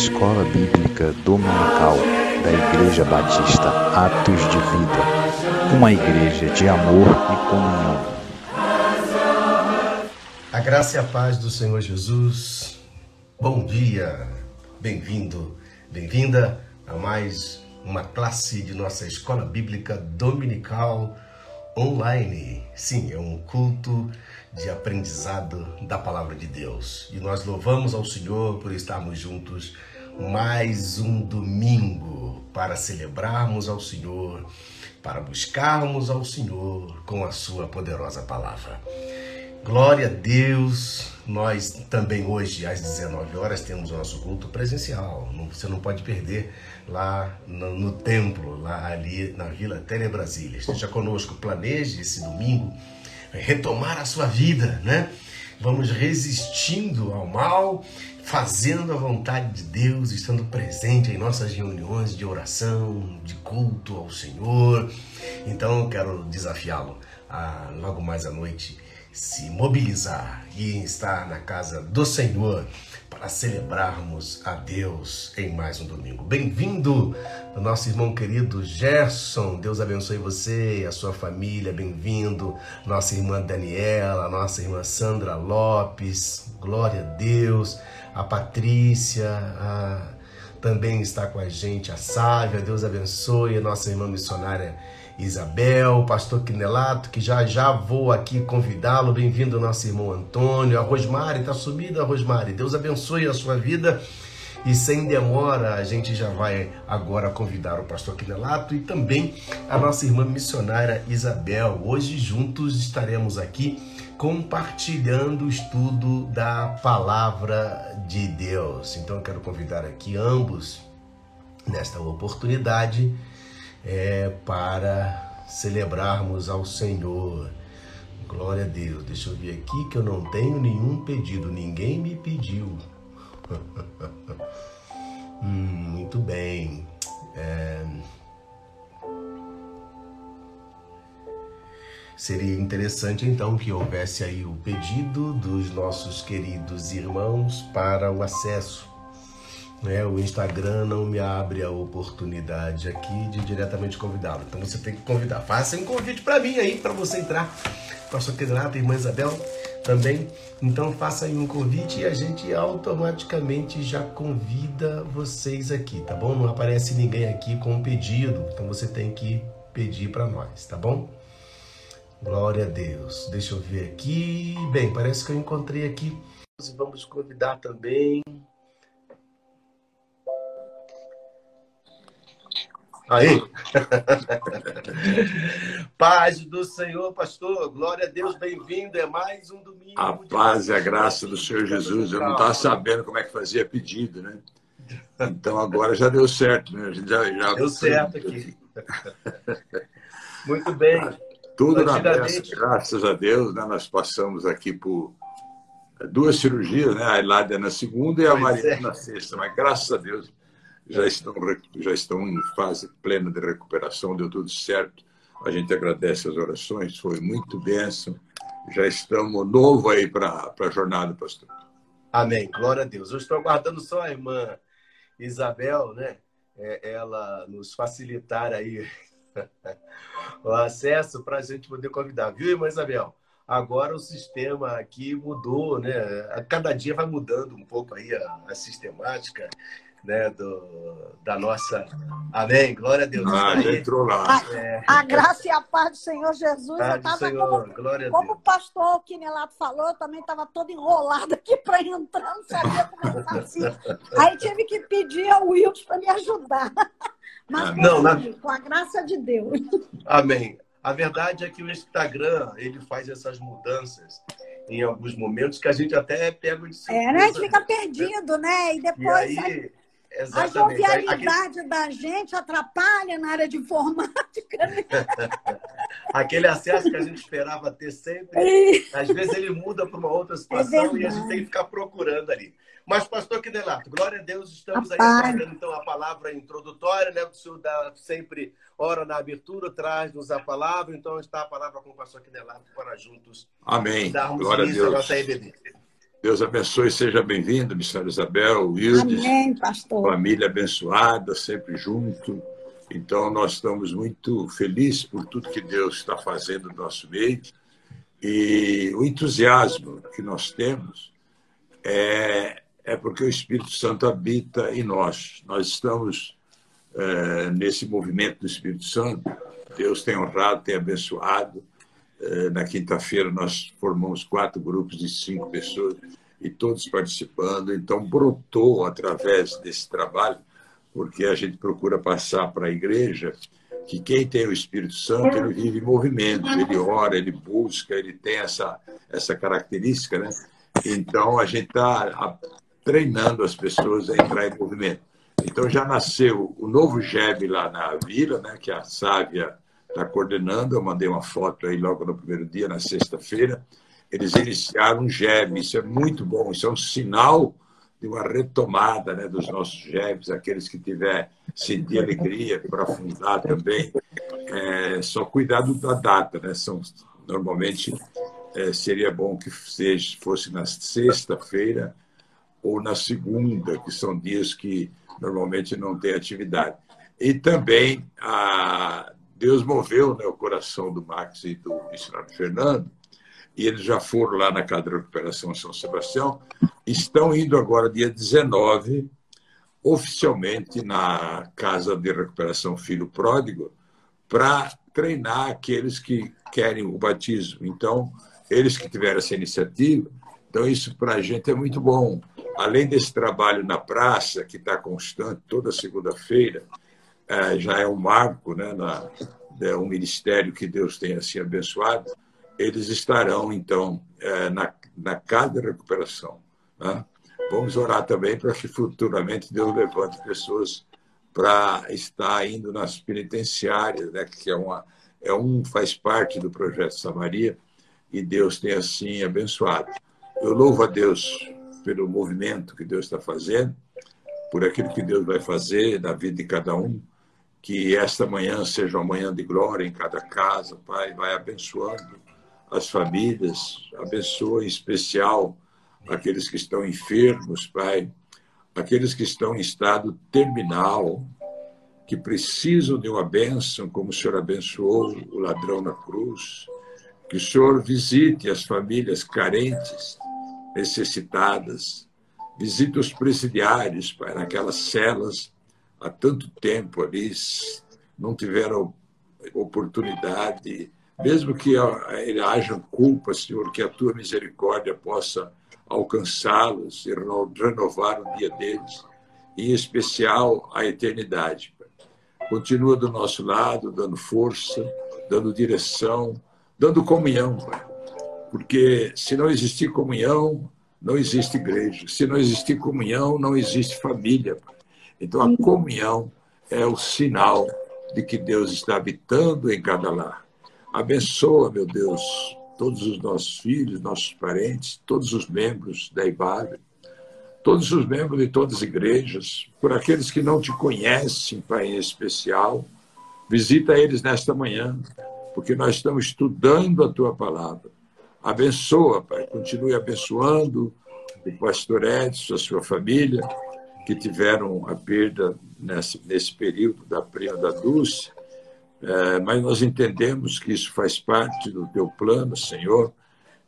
Escola Bíblica Dominical da Igreja Batista Atos de Vida, uma igreja de amor e comunhão. A graça e a paz do Senhor Jesus. Bom dia, bem-vindo, bem-vinda a mais uma classe de nossa Escola Bíblica Dominical online. Sim, é um culto de aprendizado da palavra de Deus. E nós louvamos ao Senhor por estarmos juntos mais um domingo para celebrarmos ao Senhor, para buscarmos ao Senhor com a sua poderosa palavra. Glória a Deus. Nós também hoje às 19 horas temos o nosso culto presencial. Você não pode perder lá no, no templo, lá ali na Vila Tele Brasília. Esteja conosco, planeje esse domingo retomar a sua vida, né? Vamos resistindo ao mal, fazendo a vontade de Deus, estando presente em nossas reuniões de oração, de culto ao Senhor. Então eu quero desafiá-lo a logo mais à noite se mobilizar e estar na casa do Senhor para celebrarmos a Deus em mais um domingo. Bem-vindo, nosso irmão querido Gerson. Deus abençoe você e a sua família. Bem-vindo, nossa irmã Daniela, nossa irmã Sandra Lopes. Glória a Deus. A Patrícia, a... também está com a gente, a Sávia. Deus abençoe a nossa irmã missionária Isabel, pastor Quinelato, que já já vou aqui convidá-lo. Bem-vindo, nosso irmão Antônio. A Rosmari, está sumida, Rosmari. Deus abençoe a sua vida. E sem demora, a gente já vai agora convidar o pastor Quinelato e também a nossa irmã missionária Isabel. Hoje juntos estaremos aqui compartilhando o estudo da palavra de Deus. Então eu quero convidar aqui ambos nesta oportunidade é para celebrarmos ao Senhor. Glória a Deus. Deixa eu ver aqui que eu não tenho nenhum pedido, ninguém me pediu. hum, muito bem. É... Seria interessante então que houvesse aí o pedido dos nossos queridos irmãos para o acesso né, o Instagram não me abre a oportunidade aqui de diretamente convidá-lo. Então você tem que convidar. Faça um convite para mim aí, para você entrar. Pastor Renato, irmã Isabel também. Então faça aí um convite e a gente automaticamente já convida vocês aqui, tá bom? Não aparece ninguém aqui com um pedido, então você tem que pedir para nós, tá bom? Glória a Deus. Deixa eu ver aqui. Bem, parece que eu encontrei aqui. Vamos convidar também Aí. paz do Senhor, pastor. Glória a Deus, bem-vindo. É mais um domingo. A paz e a graça do Senhor Jesus. Eu não estava sabendo como é que fazia pedido, né? Então agora já deu certo, né? Já, já... Deu certo aqui. Muito bem. Tudo na peça, graças a Deus, né? Nós passamos aqui por duas cirurgias, né? A Hilária na segunda e a Maria é. na sexta, mas graças a Deus já estão, já estão em fase plena de recuperação, deu tudo certo. A gente agradece as orações, foi muito bênção. Já estamos novo aí para a jornada, pastor. Amém. Glória a Deus. Eu estou aguardando só a irmã Isabel, né? É, ela nos facilitar aí o acesso para a gente poder convidar. Viu, irmã Isabel? Agora o sistema aqui mudou, né? A cada dia vai mudando um pouco aí a, a sistemática né, do, da nossa. Amém. Glória a Deus. Ah, entrou lá. A, é. a, graça e a paz do Senhor Jesus. eu estava como, como o pastor Quinelato falou, eu também estava todo enrolado aqui para entrar, não sabia como assim. Aí tive que pedir ao Wilson para me ajudar. Mas não, na... com a graça de Deus. Amém. A verdade é que o Instagram ele faz essas mudanças em alguns momentos que a gente até pega de surpresa. É, né? A gente fica perdido, né? E depois. E aí, Exatamente. A jovialidade Aquele... da gente atrapalha na área de informática. Né? Aquele acesso que a gente esperava ter sempre, às vezes ele muda para uma outra situação é e a gente tem que ficar procurando ali. Mas, pastor Quidelato, glória a Deus, estamos aí fazendo então a palavra introdutória, né? O senhor dá sempre ora na abertura, traz-nos a palavra, então está a palavra com o pastor Quidelato para juntos Amém. darmos glória nossa EBD. Deus abençoe, seja bem-vindo, missionária Isabel, Wildes. Amém, pastor. Família abençoada, sempre junto. Então, nós estamos muito felizes por tudo que Deus está fazendo no nosso meio. E o entusiasmo que nós temos é, é porque o Espírito Santo habita em nós. Nós estamos é, nesse movimento do Espírito Santo. Deus tem honrado, tem abençoado. É, na quinta-feira, nós formamos quatro grupos de cinco pessoas e todos participando. Então, brotou através desse trabalho, porque a gente procura passar para a igreja que quem tem o Espírito Santo, ele vive em movimento, ele ora, ele busca, ele tem essa, essa característica, né? Então, a gente está treinando as pessoas a entrar em movimento. Então, já nasceu o novo GEB lá na vila, né? Que a Sávia está coordenando. Eu mandei uma foto aí logo no primeiro dia, na sexta-feira. Eles iniciaram um GEB, isso é muito bom, isso é um sinal de uma retomada né, dos nossos GEBs, aqueles que tiver sentir alegria para fundar também. É, só cuidado da data, né? São, normalmente é, seria bom que seja, fosse na sexta-feira ou na segunda, que são dias que normalmente não tem atividade. E também a, Deus moveu né, o coração do Max e do missionário Fernando e eles já foram lá na casa de recuperação São Sebastião, estão indo agora, dia 19, oficialmente na casa de recuperação Filho Pródigo, para treinar aqueles que querem o batismo. Então, eles que tiveram essa iniciativa, então isso para a gente é muito bom. Além desse trabalho na praça, que está constante toda segunda-feira, é, já é um marco, né, na, é um ministério que Deus tem assim abençoado, eles estarão, então, é, na, na casa de recuperação. Né? Vamos orar também para que futuramente Deus levante pessoas para estar indo nas penitenciárias, né? que é, uma, é um faz parte do projeto Samaria, e Deus tem assim abençoado. Eu louvo a Deus pelo movimento que Deus está fazendo, por aquilo que Deus vai fazer na vida de cada um, que esta manhã seja uma manhã de glória em cada casa, Pai, vai abençoando as famílias, abençoa em especial aqueles que estão enfermos, Pai, aqueles que estão em estado terminal, que precisam de uma bênção, como o Senhor abençoou o ladrão na cruz. Que o Senhor visite as famílias carentes, necessitadas. Visite os presidiários, Pai, naquelas celas há tanto tempo ali, não tiveram oportunidade mesmo que ele haja culpa, Senhor, que a tua misericórdia possa alcançá-los e renovar o dia deles, em especial a eternidade. Continua do nosso lado, dando força, dando direção, dando comunhão, Pai. Porque se não existir comunhão, não existe igreja. Se não existir comunhão, não existe família. Então a comunhão é o sinal de que Deus está habitando em cada lar. Abençoa, meu Deus, todos os nossos filhos, nossos parentes, todos os membros da IBAB, todos os membros de todas as igrejas, por aqueles que não te conhecem, Pai, em especial. Visita eles nesta manhã, porque nós estamos estudando a tua palavra. Abençoa, Pai, continue abençoando o pastor Edson, a sua família, que tiveram a perda nesse, nesse período da prima da Dulce é, mas nós entendemos que isso faz parte do teu plano, Senhor,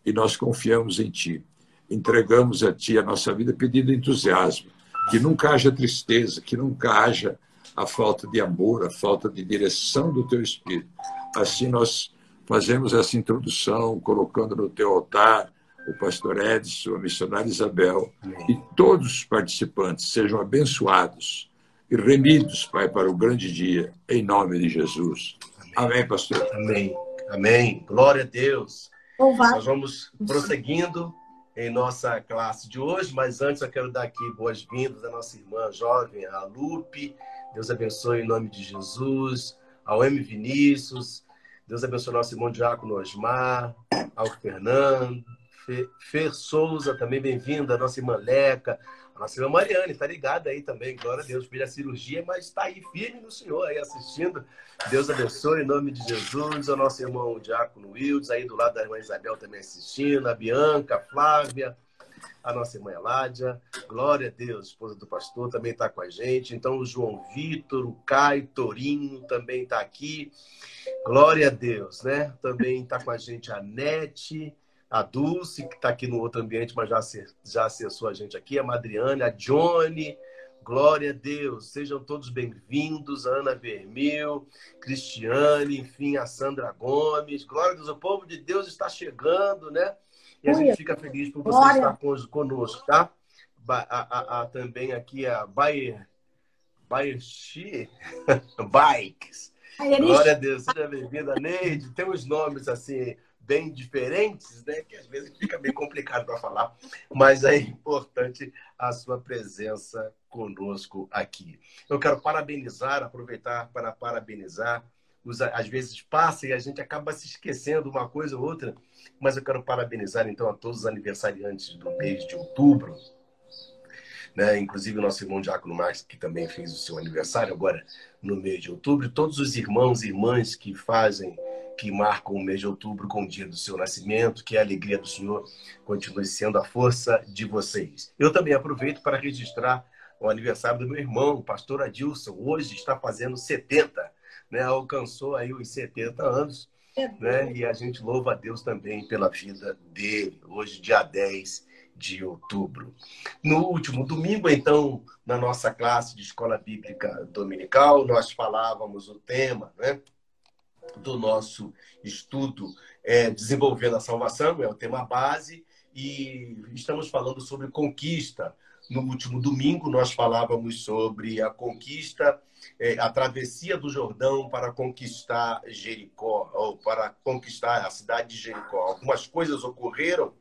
e nós confiamos em Ti. Entregamos a Ti a nossa vida pedindo entusiasmo, que nunca haja tristeza, que nunca haja a falta de amor, a falta de direção do Teu Espírito. Assim nós fazemos essa introdução, colocando no Teu altar o pastor Edson, a missionária Isabel, e todos os participantes sejam abençoados e remidos, Pai, para o grande dia, em nome de Jesus. Amém, pastor. Amém. Amém. Glória a Deus. Nós vamos prosseguindo em nossa classe de hoje, mas antes eu quero dar aqui boas-vindas à nossa irmã jovem, a Lupe. Deus abençoe em nome de Jesus. Ao M. Vinícius. Deus abençoe nosso irmão Diácono Osmar, ao Fernando, Fer Souza, também bem-vinda, a nossa irmã Leca, nossa irmã Mariane, tá ligada aí também, glória a Deus, fez a cirurgia, mas está aí firme no Senhor, aí assistindo. Deus abençoe em nome de Jesus. O nosso irmão Diácono Wildes, aí do lado da irmã Isabel também assistindo, a Bianca, a Flávia, a nossa irmã Eládia, glória a Deus, esposa do pastor, também está com a gente. Então, o João Vitor, o Caio Torinho também está aqui. Glória a Deus, né? Também está com a gente a Nete, a Dulce, que está aqui no outro ambiente, mas já, já acessou a gente aqui, a Madriane, a Johnny. Glória a Deus, sejam todos bem-vindos, Ana Vermil, Cristiane, enfim, a Sandra Gomes. Glória a Deus, o povo de Deus está chegando, né? E a gente fica feliz por você estar conosco, tá? A, a, a, também aqui a Bayer, Bayer Bikes. Glória a Deus, seja bem-vinda, Neide. Tem uns nomes assim bem diferentes, né? Que às vezes fica bem complicado para falar, mas é importante a sua presença conosco aqui. Eu quero parabenizar, aproveitar para parabenizar às vezes passa e a gente acaba se esquecendo uma coisa ou outra, mas eu quero parabenizar então a todos os aniversariantes do mês de outubro, né? inclusive o nosso irmão Diácono Marques, que também fez o seu aniversário agora no mês de outubro, todos os irmãos e irmãs que fazem, que marcam o mês de outubro com o dia do seu nascimento, que a alegria do Senhor continue sendo a força de vocês. Eu também aproveito para registrar o aniversário do meu irmão, o pastor Adilson, hoje está fazendo 70 né, alcançou aí os 70 anos, né, e a gente louva a Deus também pela vida dele, hoje, dia 10 de outubro. No último domingo, então, na nossa classe de escola bíblica dominical, nós falávamos o tema né, do nosso estudo é, Desenvolvendo a Salvação, é o tema base, e estamos falando sobre conquista. No último domingo, nós falávamos sobre a conquista é, a travessia do Jordão para conquistar Jericó, ou para conquistar a cidade de Jericó. Algumas coisas ocorreram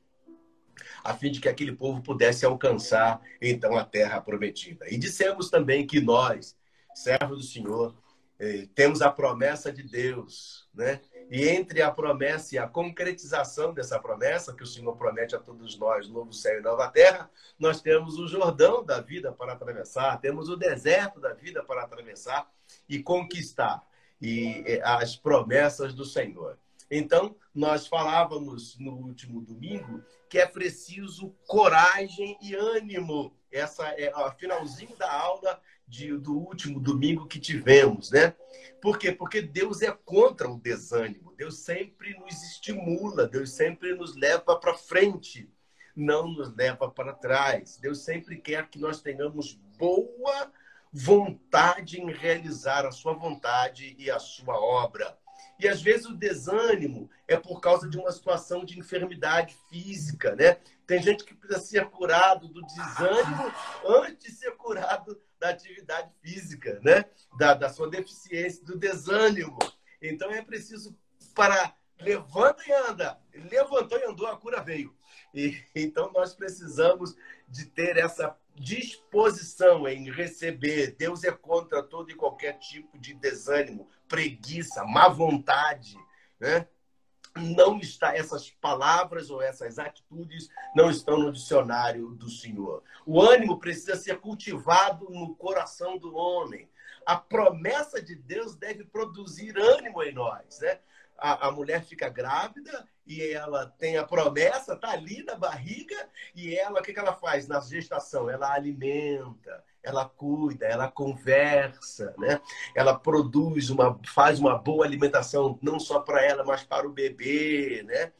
a fim de que aquele povo pudesse alcançar então a terra prometida. E dissemos também que nós, servos do Senhor, eh, temos a promessa de Deus, né? E entre a promessa e a concretização dessa promessa, que o Senhor promete a todos nós, novo céu e nova terra, nós temos o Jordão da vida para atravessar, temos o deserto da vida para atravessar e conquistar e eh, as promessas do Senhor. Então, nós falávamos no último domingo que é preciso coragem e ânimo. Essa é o finalzinho da aula de, do último domingo que tivemos, né? Por quê? Porque Deus é contra o desânimo. Deus sempre nos estimula, Deus sempre nos leva para frente, não nos leva para trás. Deus sempre quer que nós tenhamos boa vontade em realizar a sua vontade e a sua obra. E às vezes o desânimo é por causa de uma situação de enfermidade física, né? Tem gente que precisa ser curado do desânimo antes de ser curado da atividade física, né? Da, da sua deficiência, do desânimo. Então é preciso para levanta e anda. Levantou e andou, a cura veio. E, então nós precisamos de ter essa disposição em receber. Deus é contra todo e qualquer tipo de desânimo, preguiça, má vontade, né? Não está essas palavras ou essas atitudes não estão no dicionário do Senhor. O ânimo precisa ser cultivado no coração do homem. A promessa de Deus deve produzir ânimo em nós, né? A, a mulher fica grávida e ela tem a promessa, tá ali na barriga e ela, o que, que ela faz na gestação? Ela alimenta, ela cuida, ela conversa, né? Ela produz uma, faz uma boa alimentação não só para ela, mas para o bebê, né?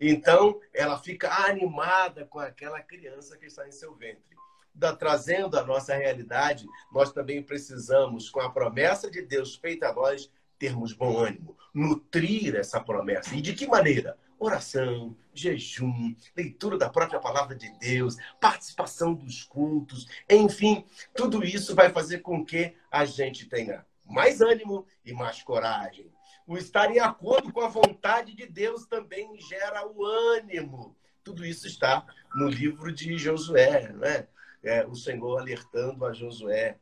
Então, ela fica animada com aquela criança que está em seu ventre. Da, trazendo a nossa realidade, nós também precisamos, com a promessa de Deus feita a nós, termos bom ânimo, nutrir essa promessa. E de que maneira? oração, jejum, leitura da própria palavra de Deus, participação dos cultos, enfim, tudo isso vai fazer com que a gente tenha mais ânimo e mais coragem. O estar em acordo com a vontade de Deus também gera o ânimo. Tudo isso está no livro de Josué, né? É, o Senhor alertando a Josué.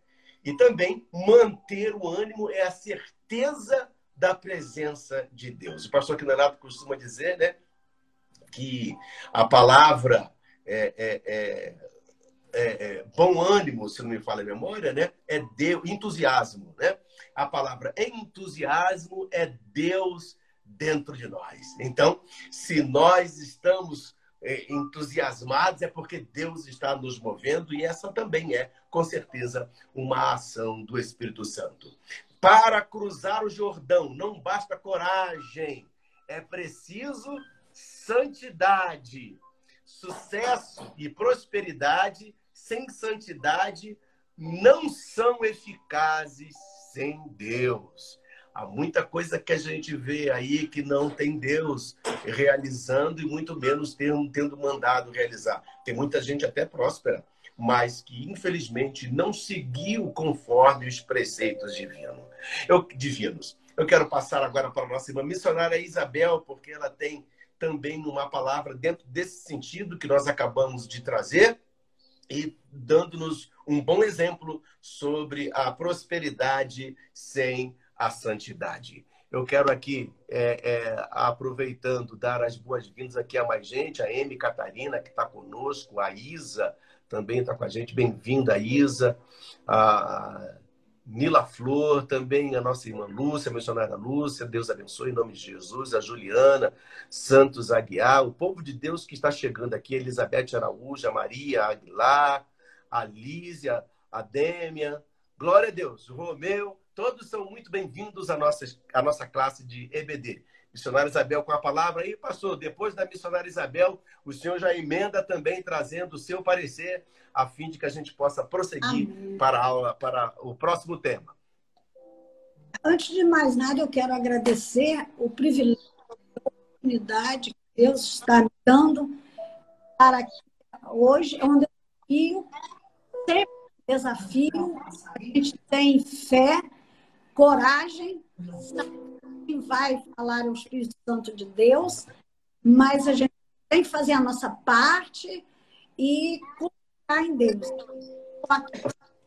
E também manter o ânimo é a certeza da presença de Deus. O pastor Quinanato costuma dizer, né, que a palavra é, é, é, é, bom ânimo, se não me falha a memória, né, é Deus, entusiasmo, né? A palavra entusiasmo é Deus dentro de nós. Então, se nós estamos é, entusiasmados, é porque Deus está nos movendo e essa também é, com certeza, uma ação do Espírito Santo. Para cruzar o Jordão, não basta coragem, é preciso santidade. Sucesso e prosperidade sem santidade não são eficazes sem Deus. Há muita coisa que a gente vê aí que não tem Deus realizando e muito menos tendo, tendo mandado realizar. Tem muita gente até próspera, mas que infelizmente não seguiu conforme os preceitos divinos. Eu, divinos. Eu quero passar agora para a nossa irmã missionária Isabel, porque ela tem também uma palavra dentro desse sentido que nós acabamos de trazer e dando-nos um bom exemplo sobre a prosperidade sem a santidade. Eu quero aqui, é, é, aproveitando, dar as boas-vindas aqui a mais gente, a Amy Catarina, que está conosco, a Isa também está com a gente. Bem-vinda, Isa. A Nila Flor, também a nossa irmã Lúcia, a missionária Lúcia, Deus abençoe em nome de Jesus, a Juliana Santos Aguiar, o povo de Deus que está chegando aqui, Elizabeth Araújo, a Maria Aguilar, a Lísia, a Dêmia, glória a Deus, Romeu, Todos são muito bem-vindos à nossa, à nossa classe de EBD. Missionária Isabel com a palavra aí, pastor. Depois da missionária Isabel, o senhor já emenda também trazendo o seu parecer, a fim de que a gente possa prosseguir para, a aula, para o próximo tema. Antes de mais nada, eu quero agradecer o privilégio, a oportunidade que Deus está me dando para que hoje é um desafio, sempre desafio, a gente tem fé coragem, quem vai falar o Espírito Santo de Deus, mas a gente tem que fazer a nossa parte e confiar em Deus.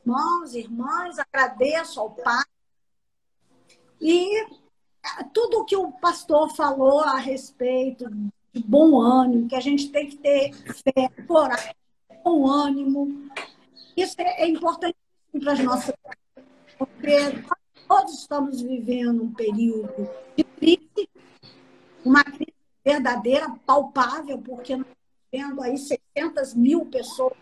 Irmãos, irmãs, agradeço ao Pai. E tudo que o pastor falou a respeito de bom ânimo, que a gente tem que ter fé, coragem, bom ânimo, isso é importante para as nossas porque Todos estamos vivendo um período de crise, uma crise verdadeira, palpável, porque nós estamos vendo aí 600 mil pessoas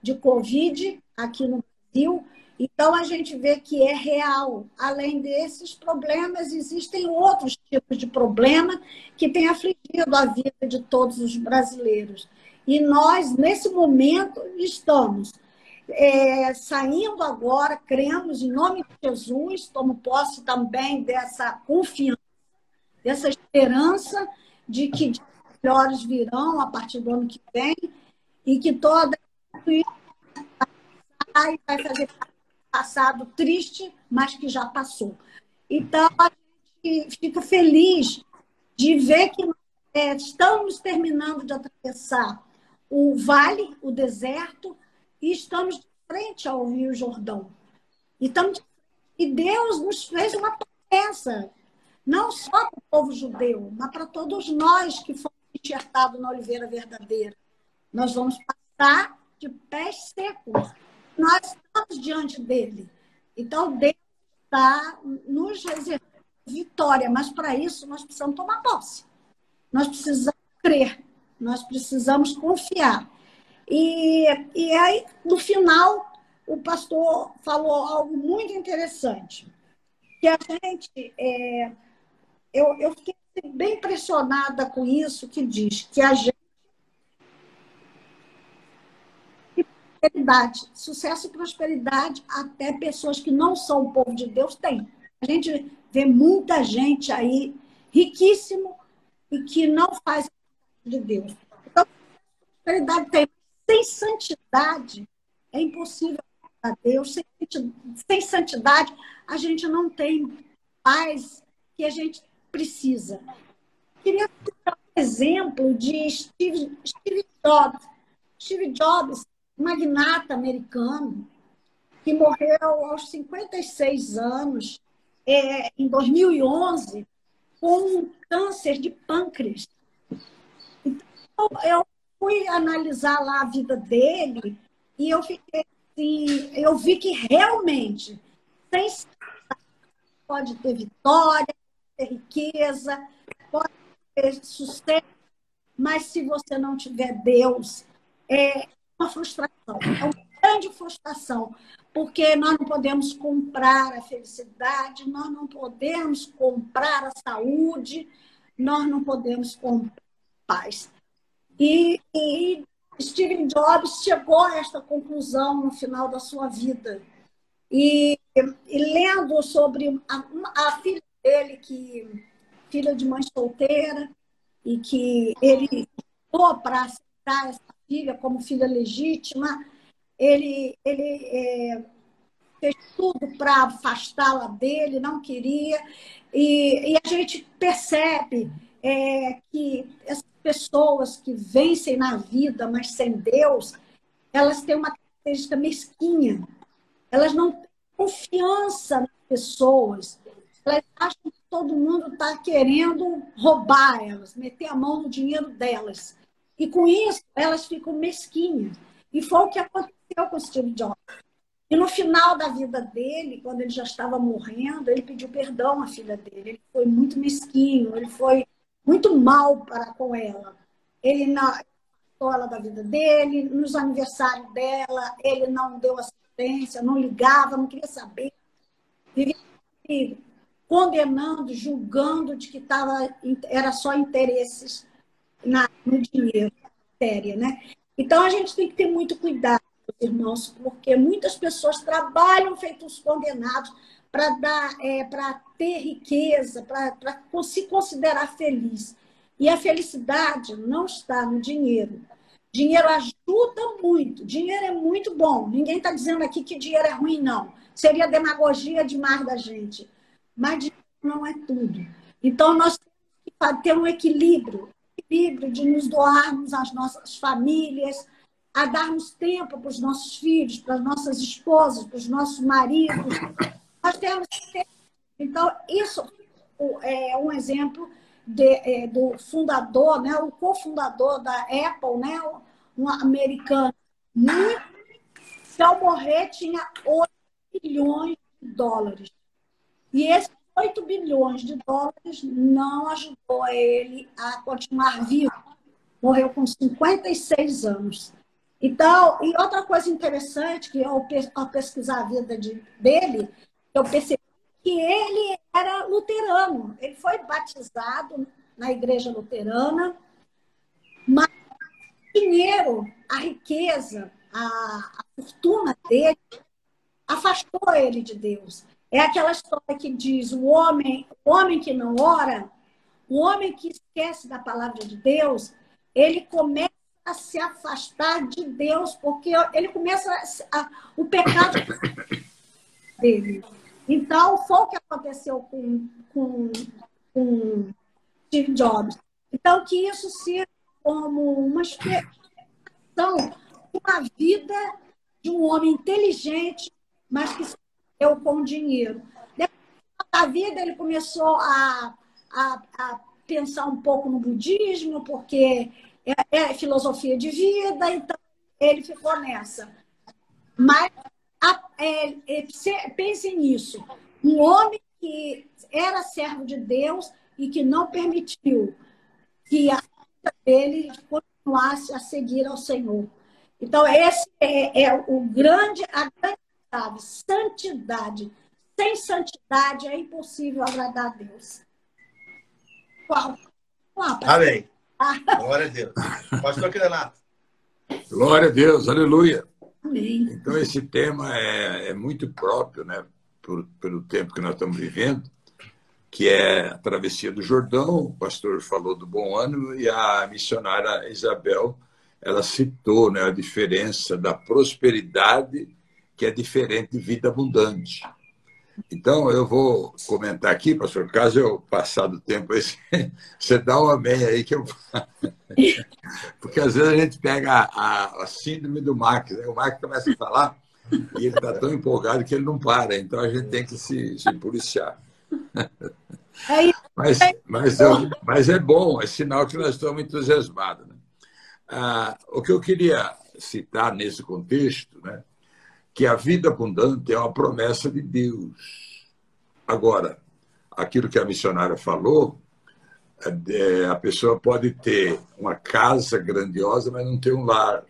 de Covid aqui no Brasil. Então, a gente vê que é real. Além desses problemas, existem outros tipos de problema que têm afligido a vida de todos os brasileiros. E nós, nesse momento, estamos é, saindo agora, cremos em nome de Jesus, tomo posse também dessa confiança, dessa esperança de que melhores virão a partir do ano que vem e que toda vai fazer passado triste, mas que já passou. Então, a gente fica feliz de ver que é, estamos terminando de atravessar o vale, o deserto, e estamos de frente ao Rio Jordão. E, estamos, e Deus nos fez uma promessa, não só para o povo judeu, mas para todos nós que fomos enxertados na oliveira verdadeira. Nós vamos passar de pés secos. Nós estamos diante dele. Então, Deus está nos reservando vitória, mas para isso nós precisamos tomar posse. Nós precisamos crer, nós precisamos confiar. E, e aí, no final, o pastor falou algo muito interessante. Que a gente. É, eu, eu fiquei bem impressionada com isso, que diz que a gente. Prosperidade, sucesso e prosperidade, até pessoas que não são o povo de Deus têm. A gente vê muita gente aí riquíssimo e que não faz de Deus. Então, prosperidade tem sem santidade, é impossível a Deus. Sem, sem santidade, a gente não tem paz que a gente precisa. Queria dar um exemplo de Steve, Steve Jobs. Steve Jobs, magnata americano, que morreu aos 56 anos, é, em 2011, com um câncer de pâncreas. Então, eu fui analisar lá a vida dele e eu fiquei assim, eu vi que realmente sem pode ter vitória, pode ter riqueza, pode ter sucesso, mas se você não tiver Deus, é uma frustração, é uma grande frustração, porque nós não podemos comprar a felicidade, nós não podemos comprar a saúde, nós não podemos comprar paz. E, e Steve Jobs chegou a esta conclusão no final da sua vida. E, e lendo sobre a, a, filha dele, que filha de mãe solteira, e que ele lutou para aceitar essa filha como filha legítima, ele, ele é, fez tudo para afastá-la dele, não queria. E, e a gente percebe é, que essas pessoas que vencem na vida, mas sem Deus, elas têm uma característica mesquinha. Elas não têm confiança nas pessoas. Elas acham que todo mundo está querendo roubar elas, meter a mão no dinheiro delas. E com isso, elas ficam mesquinhas. E foi o que aconteceu com Steve Jobs. E no final da vida dele, quando ele já estava morrendo, ele pediu perdão à filha dele. Ele foi muito mesquinho, ele foi muito mal para com ela. Ele não ela da vida dele, nos aniversários dela, ele não deu assistência, não ligava, não queria saber. Vivia condenando, julgando de que tava, era só interesses na, no dinheiro, séria, né? Então a gente tem que ter muito cuidado, irmãos, porque muitas pessoas trabalham feitos condenados para dar, é, para ter riqueza, para se considerar feliz. E a felicidade não está no dinheiro. Dinheiro ajuda muito, dinheiro é muito bom. Ninguém está dizendo aqui que dinheiro é ruim, não. Seria demagogia demais da gente. Mas dinheiro não é tudo. Então, nós temos que ter um equilíbrio equilíbrio de nos doarmos às nossas famílias, a darmos tempo para os nossos filhos, para as nossas esposas, para os nossos maridos. Nós temos. Então, isso é um exemplo de, é, do fundador, né, o cofundador da Apple, né, um americano. Se ao morrer, tinha 8 bilhões de dólares. E esse 8 bilhões de dólares não ajudou ele a continuar vivo. Morreu com 56 anos. Então, e outra coisa interessante, que eu, ao pesquisar a vida de, dele, eu percebi que ele era luterano. Ele foi batizado na igreja luterana, mas o dinheiro, a riqueza, a, a fortuna dele afastou ele de Deus. É aquela história que diz o homem, o homem que não ora, o homem que esquece da palavra de Deus, ele começa a se afastar de Deus, porque ele começa a, o pecado dele. Então, foi o que aconteceu com, com, com Steve Jobs. Então, que isso sirva como uma explicação, uma vida de um homem inteligente, mas que se deu com dinheiro. Depois da vida, ele começou a, a, a pensar um pouco no budismo, porque é, é, filosofia de vida, então ele ficou nessa. Mas é, é, pense nisso. Um homem que era servo de Deus e que não permitiu que a vida dele continuasse a seguir ao Senhor. Então, esse é, é o grande, a grande chave, santidade. Sem santidade é impossível agradar a Deus. Qual? Amém. Glória a Deus. Pastor Renato. Glória a Deus, aleluia. Amém. Então, esse tema é, é muito próprio, né, por, pelo tempo que nós estamos vivendo, que é a travessia do Jordão. O pastor falou do bom ânimo e a missionária Isabel ela citou né, a diferença da prosperidade, que é diferente de vida abundante. Então, eu vou comentar aqui, pastor, caso eu passar do tempo, você dá um amém aí que eu. Porque às vezes a gente pega a, a síndrome do Marx, né? o Marx começa a falar e ele está tão empolgado que ele não para, então a gente tem que se, se policiar. É mas, mas, é, mas é bom, é sinal que nós estamos entusiasmados. Né? Ah, o que eu queria citar nesse contexto, né? Que a vida abundante é uma promessa de Deus. Agora, aquilo que a missionária falou, É, a pessoa pode ter uma casa grandiosa, mas não ter um lar.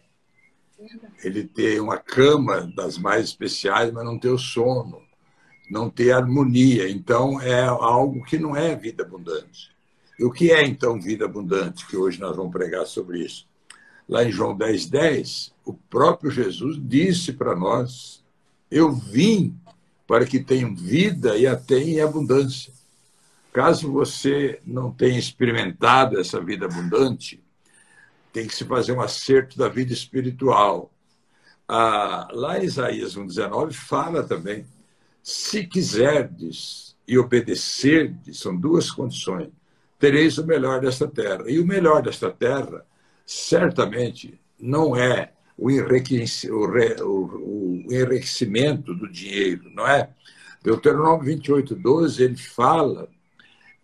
Ele ter uma cama das mais especiais, mas não ter o sono, não ter harmonia. Então, é algo que não é vida abundante. E o que é, então, vida abundante? Que hoje nós vamos pregar sobre isso. Lá em João 10, 10, o próprio Jesus disse para nós: Eu vim para que tenham vida e a tenham em abundância. Caso você não tenha experimentado essa vida abundante, tem que se fazer um acerto da vida espiritual. Ah, lá em Isaías 1,19 fala também: se quiserdes e obedecerdes, são duas condições, tereis o melhor desta terra. E o melhor desta terra, certamente, não é o, enriquecimento do dinheiro, não é? Deuteronômio 28, 12, ele fala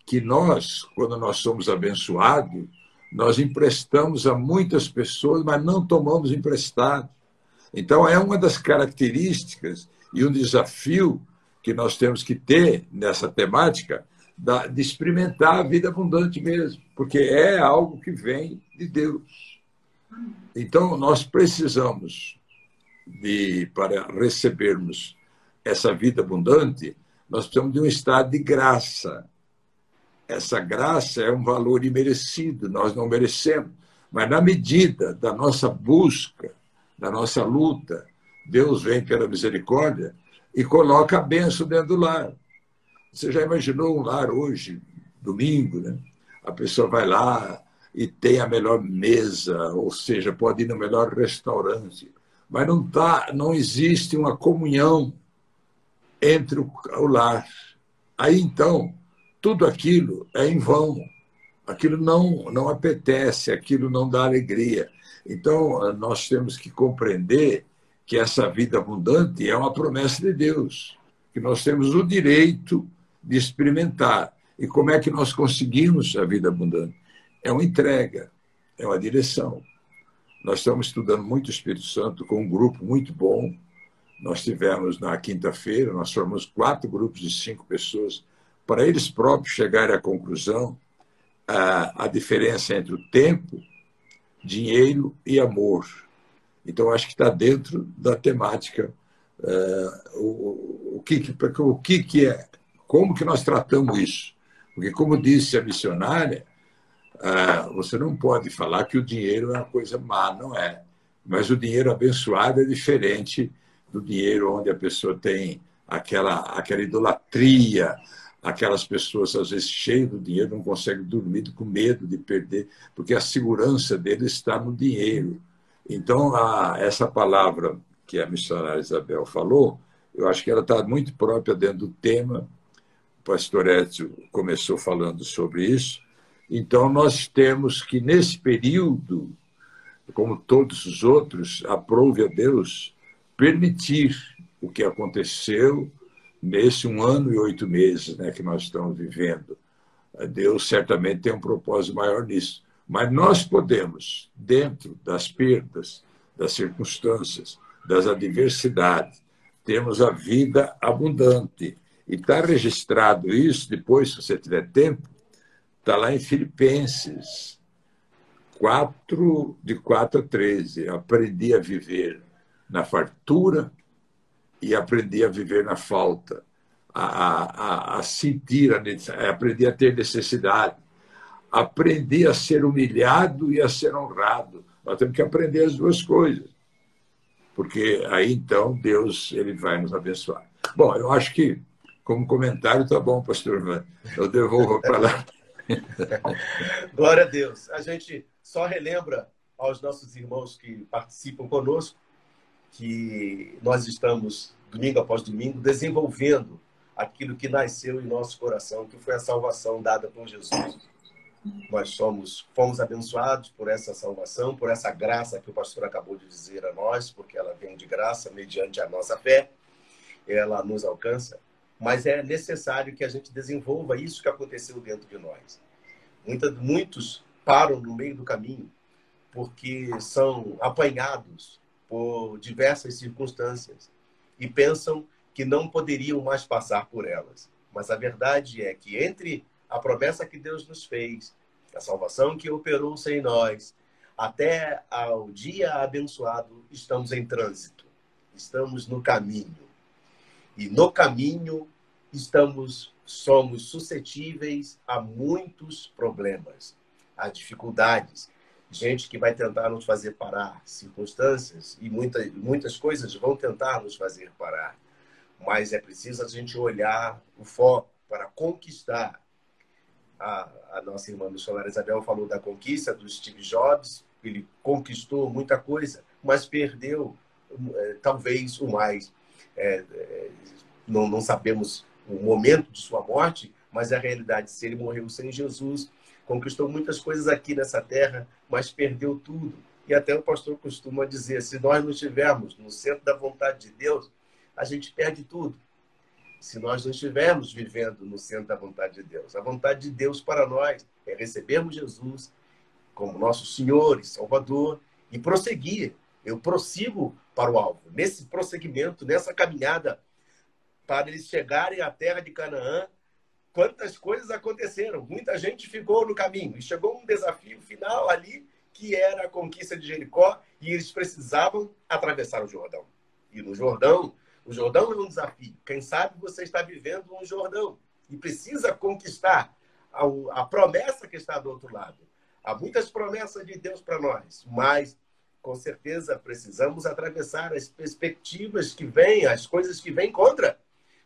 que nós, quando nós somos abençoados, nós emprestamos a muitas pessoas, mas não tomamos emprestado. Então, é uma das características e um desafio que nós temos que ter nessa temática de experimentar a vida abundante mesmo, porque é algo que vem de Deus. Então, nós precisamos de, para recebermos essa vida abundante, nós precisamos de um estado de graça. Essa graça é um valor imerecido, nós não merecemos. Mas na medida da nossa busca, da nossa luta, Deus vem pela misericórdia e coloca a benção dentro do lar. Você já imaginou um lar hoje, domingo, né? A pessoa vai lá, e tem a melhor mesa, ou seja, pode ir no melhor restaurante, mas não tá, não existe uma comunhão entre o, o lar. Aí então, tudo aquilo é em vão. Aquilo não não apetece, aquilo não dá alegria. Então, nós temos que compreender que essa vida abundante é uma promessa de Deus, que nós temos o direito de experimentar. E como é que nós conseguimos a vida abundante? é uma entrega, é uma direção. Nós estamos estudando muito o Espírito Santo com um grupo muito bom. Nós tivemos na quinta-feira, nós formamos quatro grupos de cinco pessoas para eles próprios chegarem à conclusão a, a diferença entre o tempo, dinheiro e amor. Então, acho que está dentro da temática uh, o, o, que, o que, que é, como que nós tratamos isso. Porque, como disse a missionária, ah, você não pode falar que o dinheiro é uma coisa má, não é. Mas o dinheiro abençoado é diferente do dinheiro onde a pessoa tem aquela, aquela idolatria, aquelas pessoas, às vezes, cheias do dinheiro, não conseguem dormir com medo de perder, porque a segurança dele está no dinheiro. Então, a, essa palavra que a missionária Isabel falou, eu acho que ela está muito própria dentro do tema. Pastor Edson começou falando sobre isso, então, nós temos que, nesse período, como todos os outros, aprove a Deus permitir o que aconteceu nesse um ano e oito meses né, que nós estamos vivendo. Deus certamente tem um propósito maior nisso. Mas nós podemos, dentro das perdas, das circunstâncias, das adversidades, temos a vida abundante. E está registrado isso, depois, se você tiver tempo, Está lá em Filipenses 4, de 4 a 13. Aprendi a viver na fartura e aprendi a viver na falta, a, a, a sentir, a, aprendi a ter necessidade, aprendi a ser humilhado e a ser honrado. Nós temos que aprender as duas coisas, porque aí então Deus ele vai nos abençoar. Bom, eu acho que como comentário tá bom, pastor Ivan. Eu devolvo para lá. Glória a Deus. A gente só relembra aos nossos irmãos que participam conosco que nós estamos, domingo após domingo, desenvolvendo aquilo que nasceu em nosso coração, que foi a salvação dada por Jesus. Nós somos, fomos abençoados por essa salvação, por essa graça que o pastor acabou de dizer a nós, porque ela vem de graça mediante a nossa fé, ela nos alcança mas é necessário que a gente desenvolva isso que aconteceu dentro de nós. muitos param no meio do caminho porque são apanhados por diversas circunstâncias e pensam que não poderiam mais passar por elas. Mas a verdade é que entre a promessa que Deus nos fez, a salvação que operou-se em nós, até ao dia abençoado, estamos em trânsito, estamos no caminho. E no caminho estamos somos suscetíveis a muitos problemas, a dificuldades, gente que vai tentar nos fazer parar, circunstâncias e muitas muitas coisas vão tentar nos fazer parar. Mas é preciso a gente olhar o foco para conquistar a, a nossa irmã missionária Isabel falou da conquista do Steve Jobs, ele conquistou muita coisa, mas perdeu é, talvez o mais. É, é, não, não sabemos o momento de sua morte, mas a realidade, se ele morreu sem Jesus, conquistou muitas coisas aqui nessa terra, mas perdeu tudo. E até o pastor costuma dizer: se nós não estivermos no centro da vontade de Deus, a gente perde tudo se nós não estivermos vivendo no centro da vontade de Deus. A vontade de Deus para nós é recebermos Jesus como nosso Senhor e Salvador e prosseguir. Eu prossigo para o alvo. Nesse prosseguimento, nessa caminhada, para eles chegarem à terra de Canaã, quantas coisas aconteceram. Muita gente ficou no caminho. E chegou um desafio final ali, que era a conquista de Jericó, e eles precisavam atravessar o Jordão. E no Jordão, o Jordão é um desafio. Quem sabe você está vivendo um Jordão e precisa conquistar a, a promessa que está do outro lado. Há muitas promessas de Deus para nós, mas com certeza precisamos atravessar as perspectivas que vêm, as coisas que vêm contra.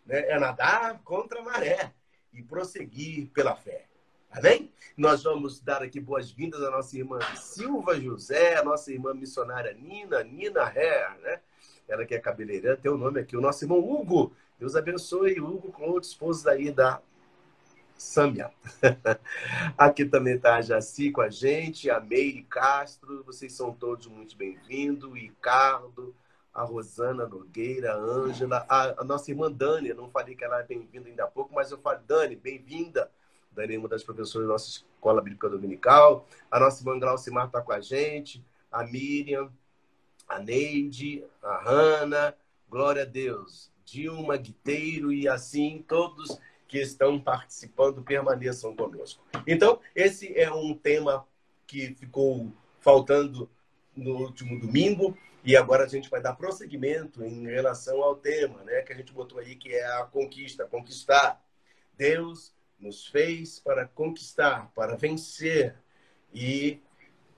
Né? É nadar contra a maré e prosseguir pela fé. Amém? Nós vamos dar aqui boas-vindas à nossa irmã Silva José, à nossa irmã missionária Nina, Nina Herr, né? ela que é cabeleireira, tem o nome aqui, o nosso irmão Hugo. Deus abençoe Hugo com outros esposos aí da Sâmia. aqui também está a Jaci com a gente, a Meire Castro, vocês são todos muito bem-vindos, Ricardo, a Rosana Nogueira, a Ângela, a, a, nossa irmã Dani, eu não falei que ela é bem-vinda ainda há pouco, mas eu falo, Dani, bem-vinda. Dani é uma das professoras da nossa Escola Bíblica Dominical. A nossa irmã Glaucimar está com a gente, a Miriam, a Neide, a Hanna, glória a Deus, Dilma, Guiteiro e assim todos que estão participando permaneçam conosco. Então, esse é um tema que ficou faltando no último domingo e agora a gente vai dar prosseguimento em relação ao tema, né, que a gente botou aí que é a conquista, conquistar. Deus nos fez para conquistar, para vencer e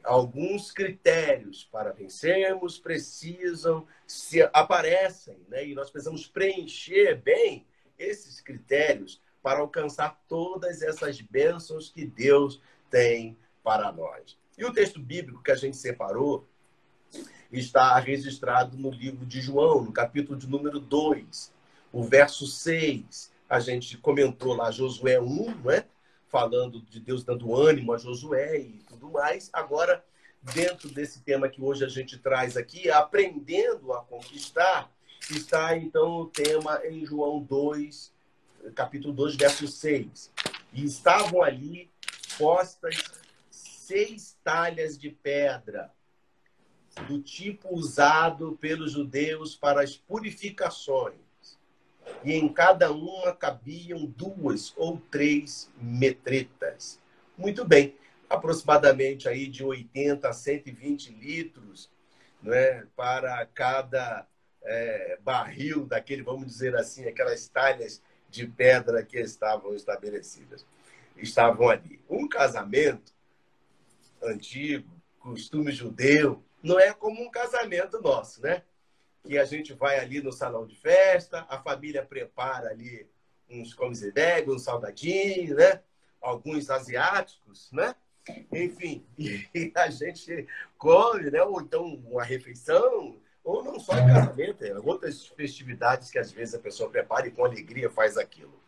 alguns critérios para vencermos precisam se aparecem, né? E nós precisamos preencher bem esses critérios para alcançar todas essas bênçãos que Deus tem para nós. E o texto bíblico que a gente separou está registrado no livro de João, no capítulo de número 2, o verso 6. A gente comentou lá Josué 1, né? falando de Deus dando ânimo a Josué e tudo mais. Agora, dentro desse tema que hoje a gente traz aqui, aprendendo a conquistar, está então o tema em João 2, capítulo 2, verso 6. E estavam ali postas seis talhas de pedra, do tipo usado pelos judeus para as purificações e em cada uma cabiam duas ou três metretas. Muito bem, aproximadamente aí de 80 a 120 litros né, para cada é, barril daquele, vamos dizer assim, aquelas talhas de pedra que estavam estabelecidas. Estavam ali. Um casamento antigo, costume judeu, não é como um casamento nosso, né? que a gente vai ali no salão de festa, a família prepara ali uns comes e bebe, uns salgadinhos, né? Alguns asiáticos, né? Enfim, e a gente come, né? Ou então uma refeição, ou não só em casamento, é outras festividades que às vezes a pessoa prepara e com alegria faz aquilo.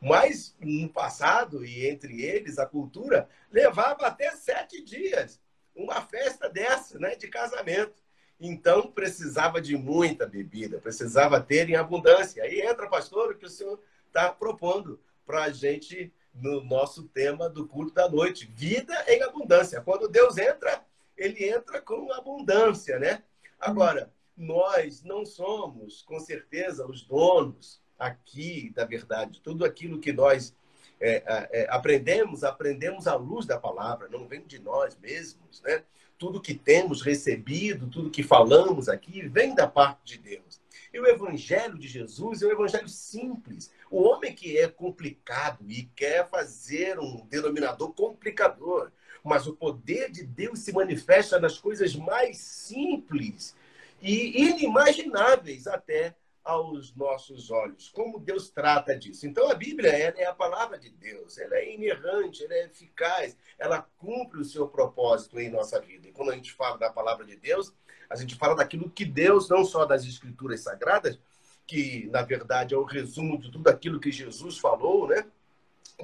Mas no passado, e entre eles, a cultura levava até sete dias uma festa dessa, né? De casamento. Então, precisava de muita bebida, precisava ter em abundância. Aí entra, pastor, o que o senhor está propondo para a gente no nosso tema do culto da noite: vida em abundância. Quando Deus entra, ele entra com abundância, né? Agora, nós não somos, com certeza, os donos aqui da verdade. Tudo aquilo que nós é, é, aprendemos, aprendemos à luz da palavra, não vem de nós mesmos, né? Tudo que temos recebido, tudo que falamos aqui, vem da parte de Deus. E o evangelho de Jesus é um evangelho simples. O homem que é complicado e quer fazer um denominador complicador, mas o poder de Deus se manifesta nas coisas mais simples e inimagináveis até aos nossos olhos. Como Deus trata disso? Então a Bíblia é a palavra de Deus, ela é inerrante, ela é eficaz, ela cumpre o seu propósito em nossa vida. E quando a gente fala da palavra de Deus, a gente fala daquilo que Deus, não só das escrituras sagradas, que na verdade é o resumo de tudo aquilo que Jesus falou, né?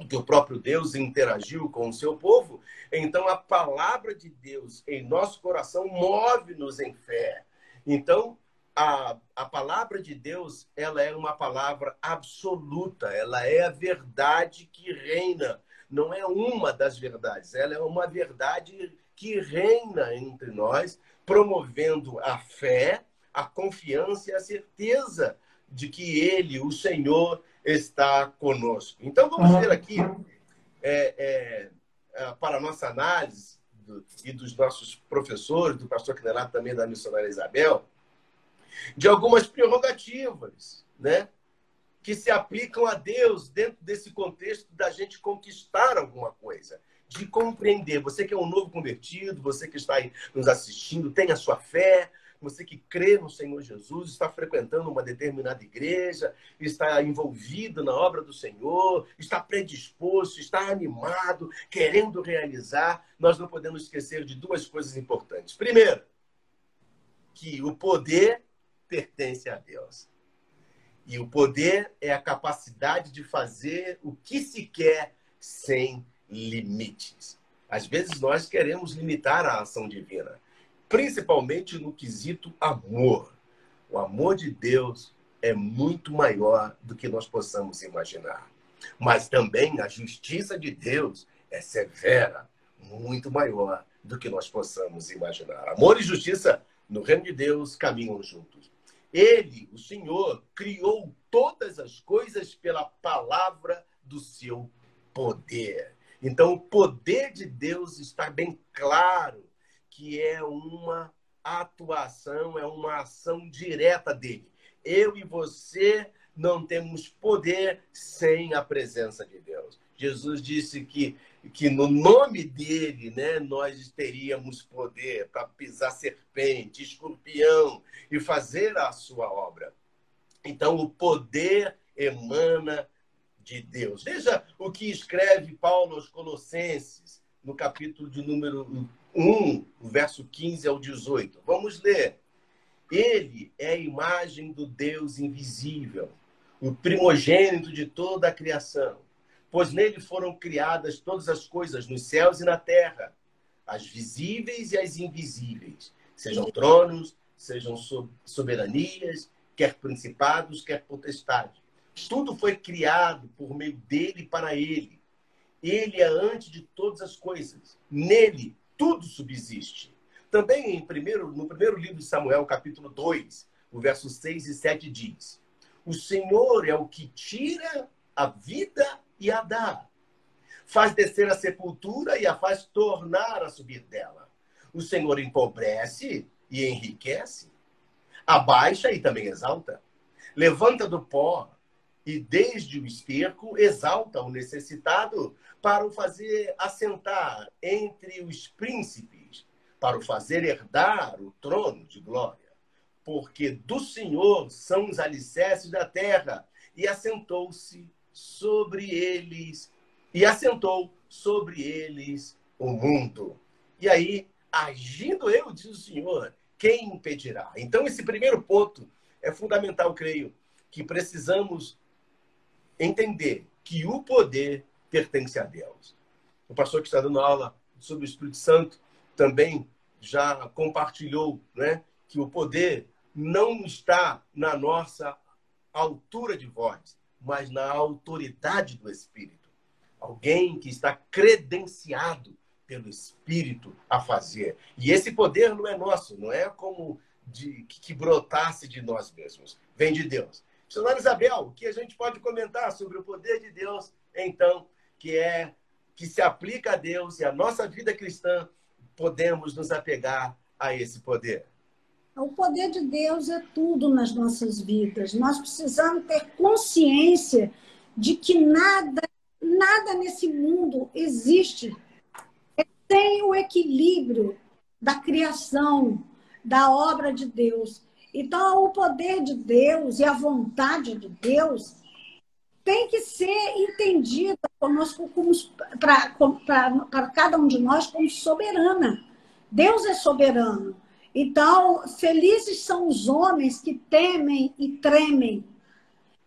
que o próprio Deus interagiu com o seu povo. Então, a palavra de Deus em nosso coração move-nos em fé. Então, a, a palavra de Deus, ela é uma palavra absoluta, ela é a verdade que reina. Não é uma das verdades, ela é uma verdade que reina entre nós, promovendo a fé, a confiança e a certeza de que Ele, o Senhor, está conosco. Então, vamos ver aqui, é, é, para a nossa análise do, e dos nossos professores, do pastor Quinelato também da missionária Isabel, de algumas prerrogativas, né? Que se aplicam a Deus dentro desse contexto da gente conquistar alguma coisa, de compreender. Você que é um novo convertido, você que está aí nos assistindo, tem a sua fé, você que crê no Senhor Jesus, está frequentando uma determinada igreja, está envolvido na obra do Senhor, está predisposto, está animado, querendo realizar, nós não podemos esquecer de duas coisas importantes. Primeiro, que o poder pertence a Deus. E o poder é a capacidade de fazer o que se quer sem limites. Às vezes nós queremos limitar a ação divina, principalmente no quesito amor. O amor de Deus é muito maior do que nós possamos imaginar. Mas também a justiça de Deus é severa, muito maior do que nós possamos imaginar. Amor e justiça no reino de Deus caminham juntos. Ele, o Senhor, criou todas as coisas pela palavra do seu poder. Então, o poder de Deus está bem claro que é uma atuação, é uma ação direta dele. Eu e você não temos poder sem a presença de Deus. Jesus disse que que no nome dele, né, nós teríamos poder para pisar serpente, escorpião e fazer a sua obra. Então, o poder emana de Deus. Veja o que escreve Paulo aos Colossenses, no capítulo de número 1, verso 15 ao 18. Vamos ler. Ele é a imagem do Deus invisível, o primogênito de toda a criação pois nele foram criadas todas as coisas nos céus e na terra, as visíveis e as invisíveis, sejam tronos, sejam soberanias, quer principados, quer potestade. Tudo foi criado por meio dele e para ele. Ele é antes de todas as coisas. Nele tudo subsiste. Também em primeiro, no primeiro livro de Samuel, capítulo 2, o verso 6 e 7 diz: O Senhor é o que tira a vida e a dá. Faz descer a sepultura e a faz tornar a subir dela. O Senhor empobrece e enriquece, abaixa e também exalta. Levanta do pó e desde o esterco exalta o necessitado para o fazer assentar entre os príncipes, para o fazer herdar o trono de glória. Porque do Senhor são os alicerces da terra e assentou-se sobre eles e assentou sobre eles o mundo. E aí, agindo eu, diz o Senhor, quem impedirá? Então, esse primeiro ponto é fundamental, creio, que precisamos entender que o poder pertence a Deus. O pastor que está dando aula sobre o Espírito Santo também já compartilhou né, que o poder não está na nossa altura de voz, mas na autoridade do Espírito. Alguém que está credenciado pelo Espírito a fazer. E esse poder não é nosso, não é como de, que brotasse de nós mesmos. Vem de Deus. Senhora Isabel, o que a gente pode comentar sobre o poder de Deus, então, que é que se aplica a Deus e a nossa vida cristã, podemos nos apegar a esse poder? O poder de Deus é tudo nas nossas vidas. Nós precisamos ter consciência de que nada, nada nesse mundo existe sem o equilíbrio da criação, da obra de Deus. Então, o poder de Deus e a vontade de Deus tem que ser entendida conosco para cada um de nós como soberana. Deus é soberano. Então, felizes são os homens que temem e tremem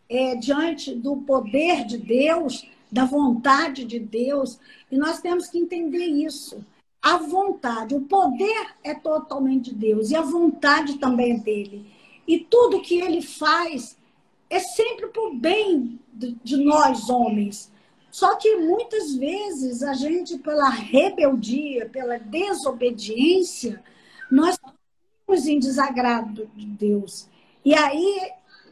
é, diante do poder de Deus, da vontade de Deus, e nós temos que entender isso. A vontade, o poder é totalmente de Deus e a vontade também é dele. E tudo que ele faz é sempre por bem de nós, homens. Só que muitas vezes a gente, pela rebeldia, pela desobediência, nós estamos em desagrado de Deus. E aí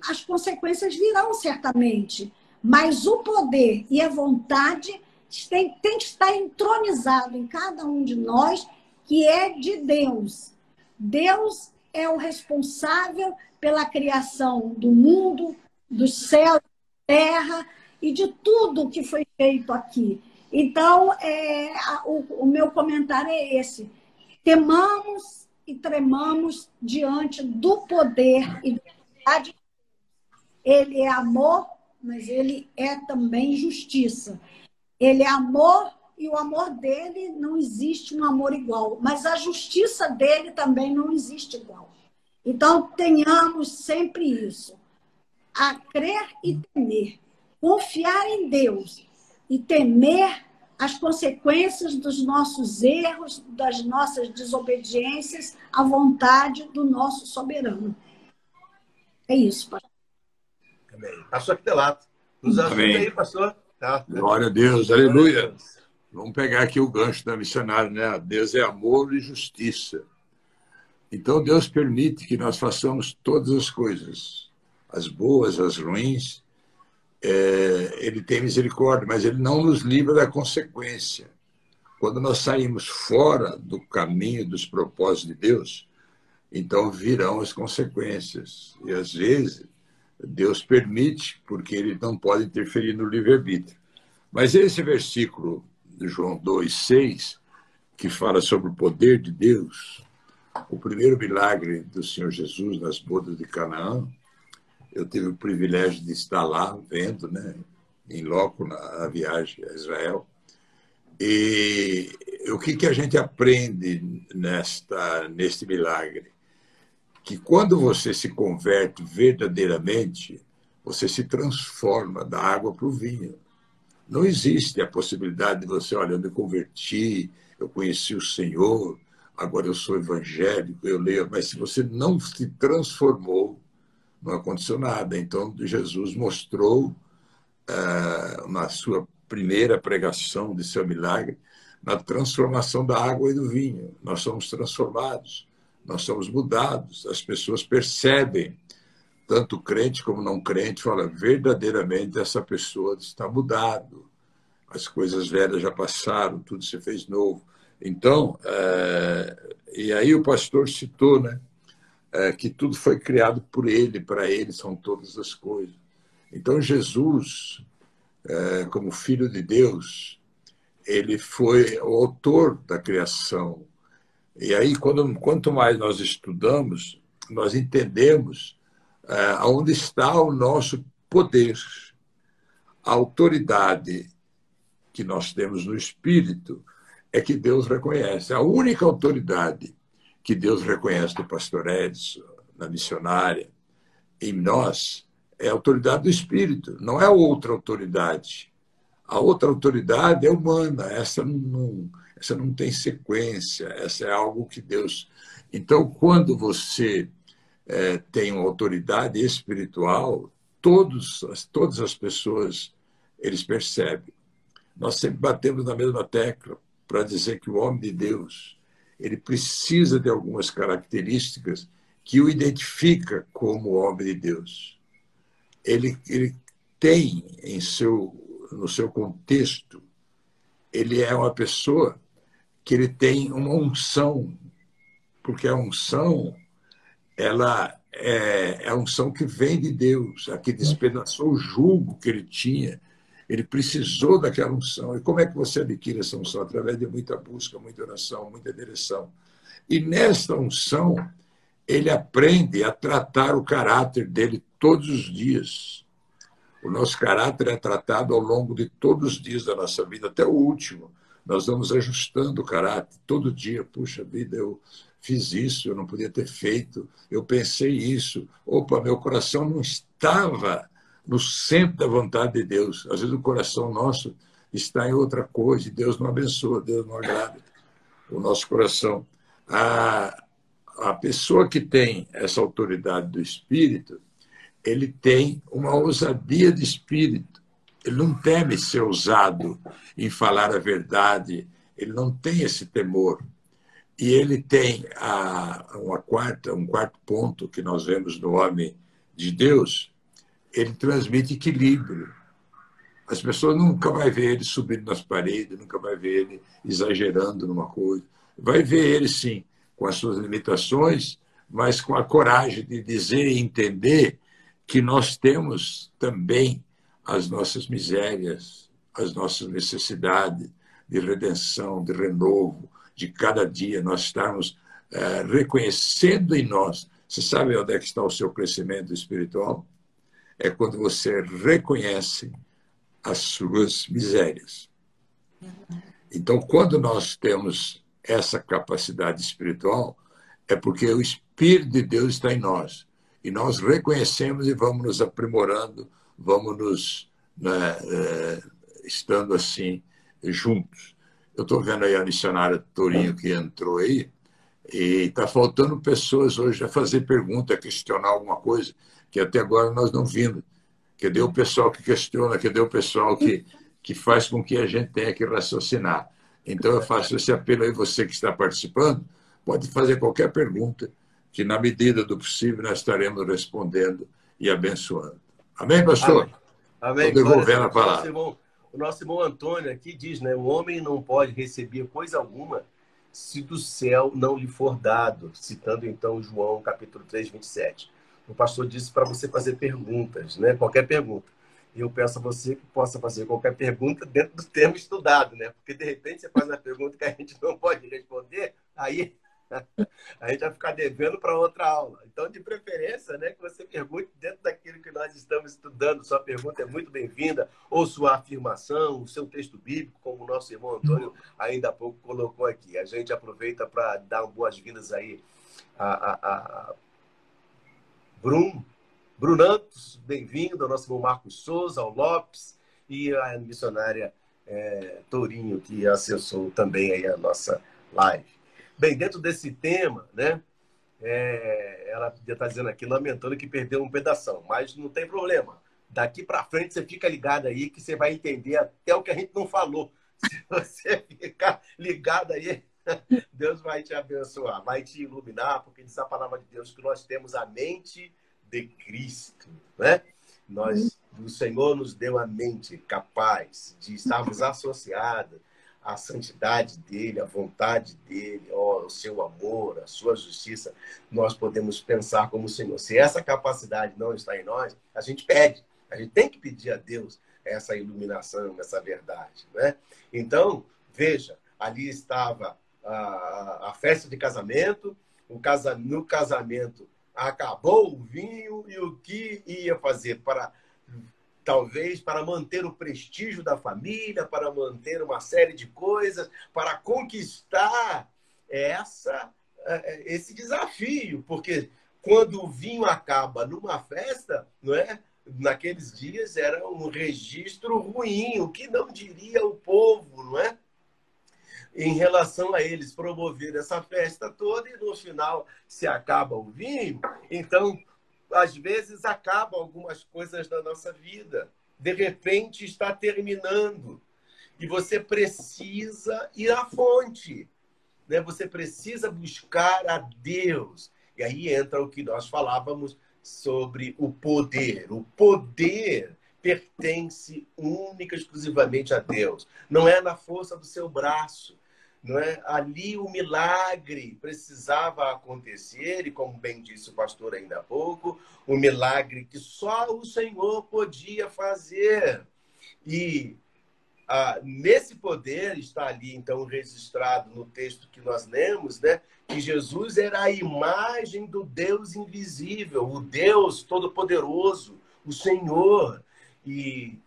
as consequências virão certamente. Mas o poder e a vontade tem, tem que estar entronizado em cada um de nós, que é de Deus. Deus é o responsável pela criação do mundo, do céu, da terra e de tudo que foi feito aqui. Então, é, o, o meu comentário é esse. Temamos e tremamos diante do poder e da. Ele é amor, mas ele é também justiça. Ele é amor e o amor dele não existe um amor igual, mas a justiça dele também não existe igual. Então, tenhamos sempre isso a crer e temer, confiar em Deus e temer as consequências dos nossos erros, das nossas desobediências à vontade do nosso soberano. É isso, pastor. Amém. Pastor Quitelato, nos ajuda aí, pastor. Tá. Glória a Deus, aleluia. Vamos pegar aqui o gancho da missionária, né? Deus é amor e justiça. Então Deus permite que nós façamos todas as coisas as boas, as ruins, é, ele tem misericórdia, mas ele não nos livra da consequência. Quando nós saímos fora do caminho dos propósitos de Deus, então virão as consequências. E às vezes Deus permite, porque ele não pode interferir no livre-arbítrio. Mas esse versículo de João 2,6, que fala sobre o poder de Deus, o primeiro milagre do Senhor Jesus nas bodas de Canaã, eu tive o privilégio de estar lá vendo, né, em loco na viagem a Israel. E o que, que a gente aprende nesta neste milagre? Que quando você se converte verdadeiramente, você se transforma da água para o vinho. Não existe a possibilidade de você, olha, eu me converti, eu conheci o Senhor, agora eu sou evangélico, eu leio, mas se você não se transformou, não aconteceu nada. Então, Jesus mostrou, uh, na sua primeira pregação de seu milagre, na transformação da água e do vinho. Nós somos transformados, nós somos mudados, as pessoas percebem, tanto crente como não crente, fala verdadeiramente essa pessoa está mudado, as coisas velhas já passaram, tudo se fez novo. Então, é, e aí o pastor citou, né? é, que tudo foi criado por Ele, para Ele são todas as coisas. Então, Jesus, é, como Filho de Deus, ele foi o autor da criação. E aí, quando, quanto mais nós estudamos, nós entendemos é, aonde está o nosso poder, a autoridade que nós temos no Espírito é que Deus reconhece. A única autoridade que Deus reconhece no pastor Edson, na missionária, em nós, é a autoridade do Espírito, não é outra autoridade. A outra autoridade é humana, essa não, essa não tem sequência, essa é algo que Deus. Então, quando você é, tem uma autoridade espiritual, todos, todas as pessoas eles percebem. Nós sempre batemos na mesma tecla para dizer que o homem de Deus ele precisa de algumas características que o identifica como homem de Deus. Ele, ele tem em seu, no seu contexto ele é uma pessoa que ele tem uma unção, porque a unção ela é, é a unção que vem de Deus, a que despedaçou o jugo que ele tinha. Ele precisou daquela unção. E como é que você adquire essa unção? Através de muita busca, muita oração, muita direção. E nesta unção, ele aprende a tratar o caráter dele todos os dias. O nosso caráter é tratado ao longo de todos os dias da nossa vida, até o último. Nós vamos ajustando o caráter todo dia. Puxa vida, eu fiz isso, eu não podia ter feito, eu pensei isso. Opa, meu coração não estava no centro da vontade de Deus. Às vezes o coração nosso está em outra coisa e Deus não abençoa, Deus não agrada o nosso coração. A, a pessoa que tem essa autoridade do Espírito, ele tem uma ousadia de espírito. Ele não teme ser ousado em falar a verdade, ele não tem esse temor. E ele tem a, uma quarta, um quarto ponto que nós vemos no homem de Deus, ele transmite equilíbrio. As pessoas nunca vai ver ele subindo nas paredes, nunca vai ver ele exagerando numa coisa. Vai ver ele, sim, com as suas limitações, mas com a coragem de dizer e entender que nós temos também as nossas misérias, as nossas necessidades de redenção, de renovo, de cada dia nós estarmos é, reconhecendo em nós. Você sabe onde é que está o seu crescimento espiritual? É quando você reconhece as suas misérias. Então, quando nós temos essa capacidade espiritual, é porque o Espírito de Deus está em nós. E nós reconhecemos e vamos nos aprimorando, vamos nos né, é, estando assim juntos. Eu estou vendo aí a missionária Torinho que entrou aí, e está faltando pessoas hoje a fazer pergunta, a questionar alguma coisa, que até agora nós não vimos. Cadê o pessoal que questiona? Cadê o pessoal que, que faz com que a gente tenha que raciocinar? Então eu faço esse apelo aí, você que está participando, pode fazer qualquer pergunta que, na medida do possível, nós estaremos respondendo e abençoando. Amém, pastor? Amém. Estou devolvendo a palavra. O nosso, irmão, o nosso irmão Antônio aqui diz, né? O homem não pode receber coisa alguma se do céu não lhe for dado, citando então João capítulo 3, 27. O pastor disse para você fazer perguntas, né? Qualquer pergunta. E eu peço a você que possa fazer qualquer pergunta dentro do tema estudado, né? Porque de repente você faz uma pergunta que a gente não pode responder, aí a gente vai ficar devendo para outra aula. Então, de preferência, né, que você pergunte dentro daquilo que nós estamos estudando. Sua pergunta é muito bem-vinda, ou sua afirmação, o seu texto bíblico, como o nosso irmão Antônio ainda há pouco colocou aqui. A gente aproveita para dar boas-vindas aí a, a, a Brum, Brunantos, bem-vindo, ao nosso irmão Marcos Souza, ao Lopes e a missionária é, Tourinho, que acessou também aí a nossa live. Bem, dentro desse tema, né? É, ela podia estar dizendo aqui, lamentando que perdeu um pedaço, mas não tem problema. Daqui para frente você fica ligado aí que você vai entender até o que a gente não falou. Se você ficar ligado aí, Deus vai te abençoar, vai te iluminar, porque diz a palavra de Deus que nós temos a mente de Cristo, né? Nós, o Senhor nos deu a mente capaz de estarmos associados a santidade dele, a vontade dele, ó, o seu amor, a sua justiça, nós podemos pensar como o Senhor. Se essa capacidade não está em nós, a gente pede, a gente tem que pedir a Deus essa iluminação, essa verdade. Né? Então, veja, ali estava a, a festa de casamento, o casa, no casamento acabou o vinho e o que ia fazer para talvez para manter o prestígio da família, para manter uma série de coisas, para conquistar essa é, esse desafio, porque quando o vinho acaba numa festa, não é? Naqueles dias era um registro ruim, o que não diria o povo, não é? Em relação a eles promover essa festa toda e no final se acaba o vinho, então às vezes acabam algumas coisas da nossa vida. De repente está terminando. E você precisa ir à fonte. Né? Você precisa buscar a Deus. E aí entra o que nós falávamos sobre o poder. O poder pertence única e exclusivamente a Deus. Não é na força do seu braço. Não é? Ali o milagre precisava acontecer, e como bem disse o pastor ainda há pouco, o milagre que só o Senhor podia fazer. E ah, nesse poder está ali, então, registrado no texto que nós lemos, né? Que Jesus era a imagem do Deus invisível, o Deus Todo-Poderoso, o Senhor. E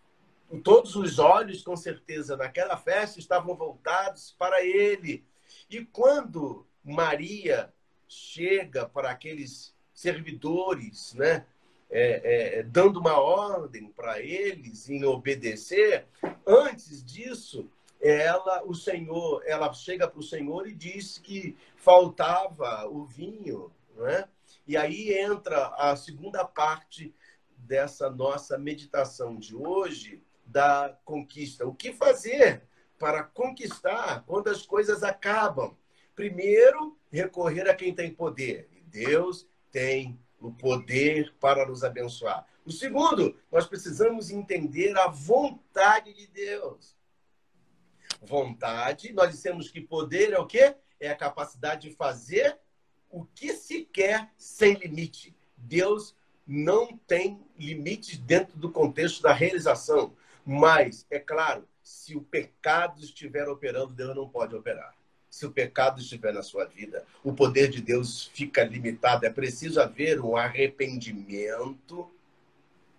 todos os olhos, com certeza, naquela festa estavam voltados para ele. E quando Maria chega para aqueles servidores, né? é, é, dando uma ordem para eles em obedecer, antes disso, ela, o Senhor, ela chega para o Senhor e diz que faltava o vinho, né? E aí entra a segunda parte dessa nossa meditação de hoje da conquista. O que fazer para conquistar quando as coisas acabam? Primeiro, recorrer a quem tem poder. Deus tem o poder para nos abençoar. O segundo, nós precisamos entender a vontade de Deus. Vontade, nós dissemos que poder é o quê? É a capacidade de fazer o que se quer sem limite. Deus não tem limites dentro do contexto da realização. Mas, é claro, se o pecado estiver operando, Deus não pode operar se o pecado estiver na sua vida, o poder de Deus fica limitado. É preciso haver um arrependimento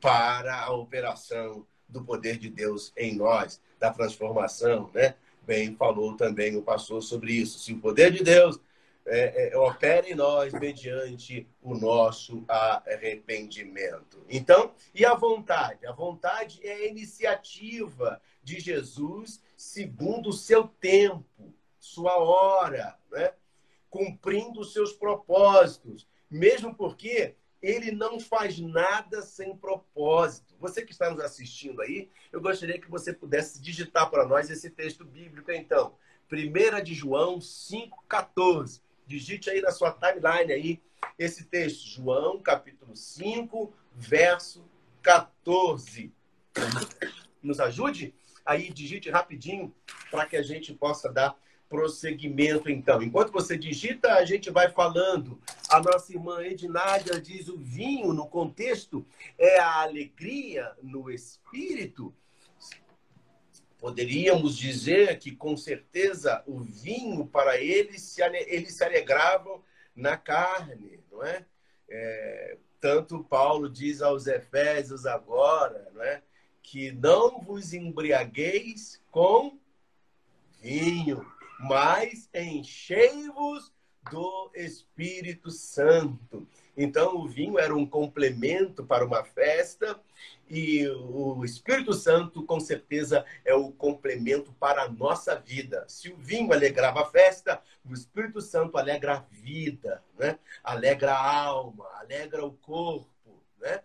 para a operação do poder de Deus em nós, da transformação, né? Bem, falou também o pastor sobre isso. Se o poder de Deus é, é, opera em nós mediante o nosso arrependimento. Então, e a vontade? A vontade é a iniciativa de Jesus segundo o seu tempo sua hora, né? cumprindo os seus propósitos, mesmo porque ele não faz nada sem propósito. Você que está nos assistindo aí, eu gostaria que você pudesse digitar para nós esse texto bíblico, então. 1 de João 5,14. Digite aí na sua timeline aí esse texto. João, capítulo 5, verso 14. Nos ajude? Aí digite rapidinho para que a gente possa dar prosseguimento, então. Enquanto você digita, a gente vai falando. A nossa irmã Ednádia diz o vinho, no contexto, é a alegria no espírito. Poderíamos dizer que, com certeza, o vinho, para eles, se, eles se alegravam na carne, não é? é? Tanto Paulo diz aos Efésios agora, não é? Que não vos embriagueis com vinho, mas enchei-vos do Espírito Santo. Então, o vinho era um complemento para uma festa e o Espírito Santo, com certeza, é o complemento para a nossa vida. Se o vinho alegrava a festa, o Espírito Santo alegra a vida, né? alegra a alma, alegra o corpo. Né?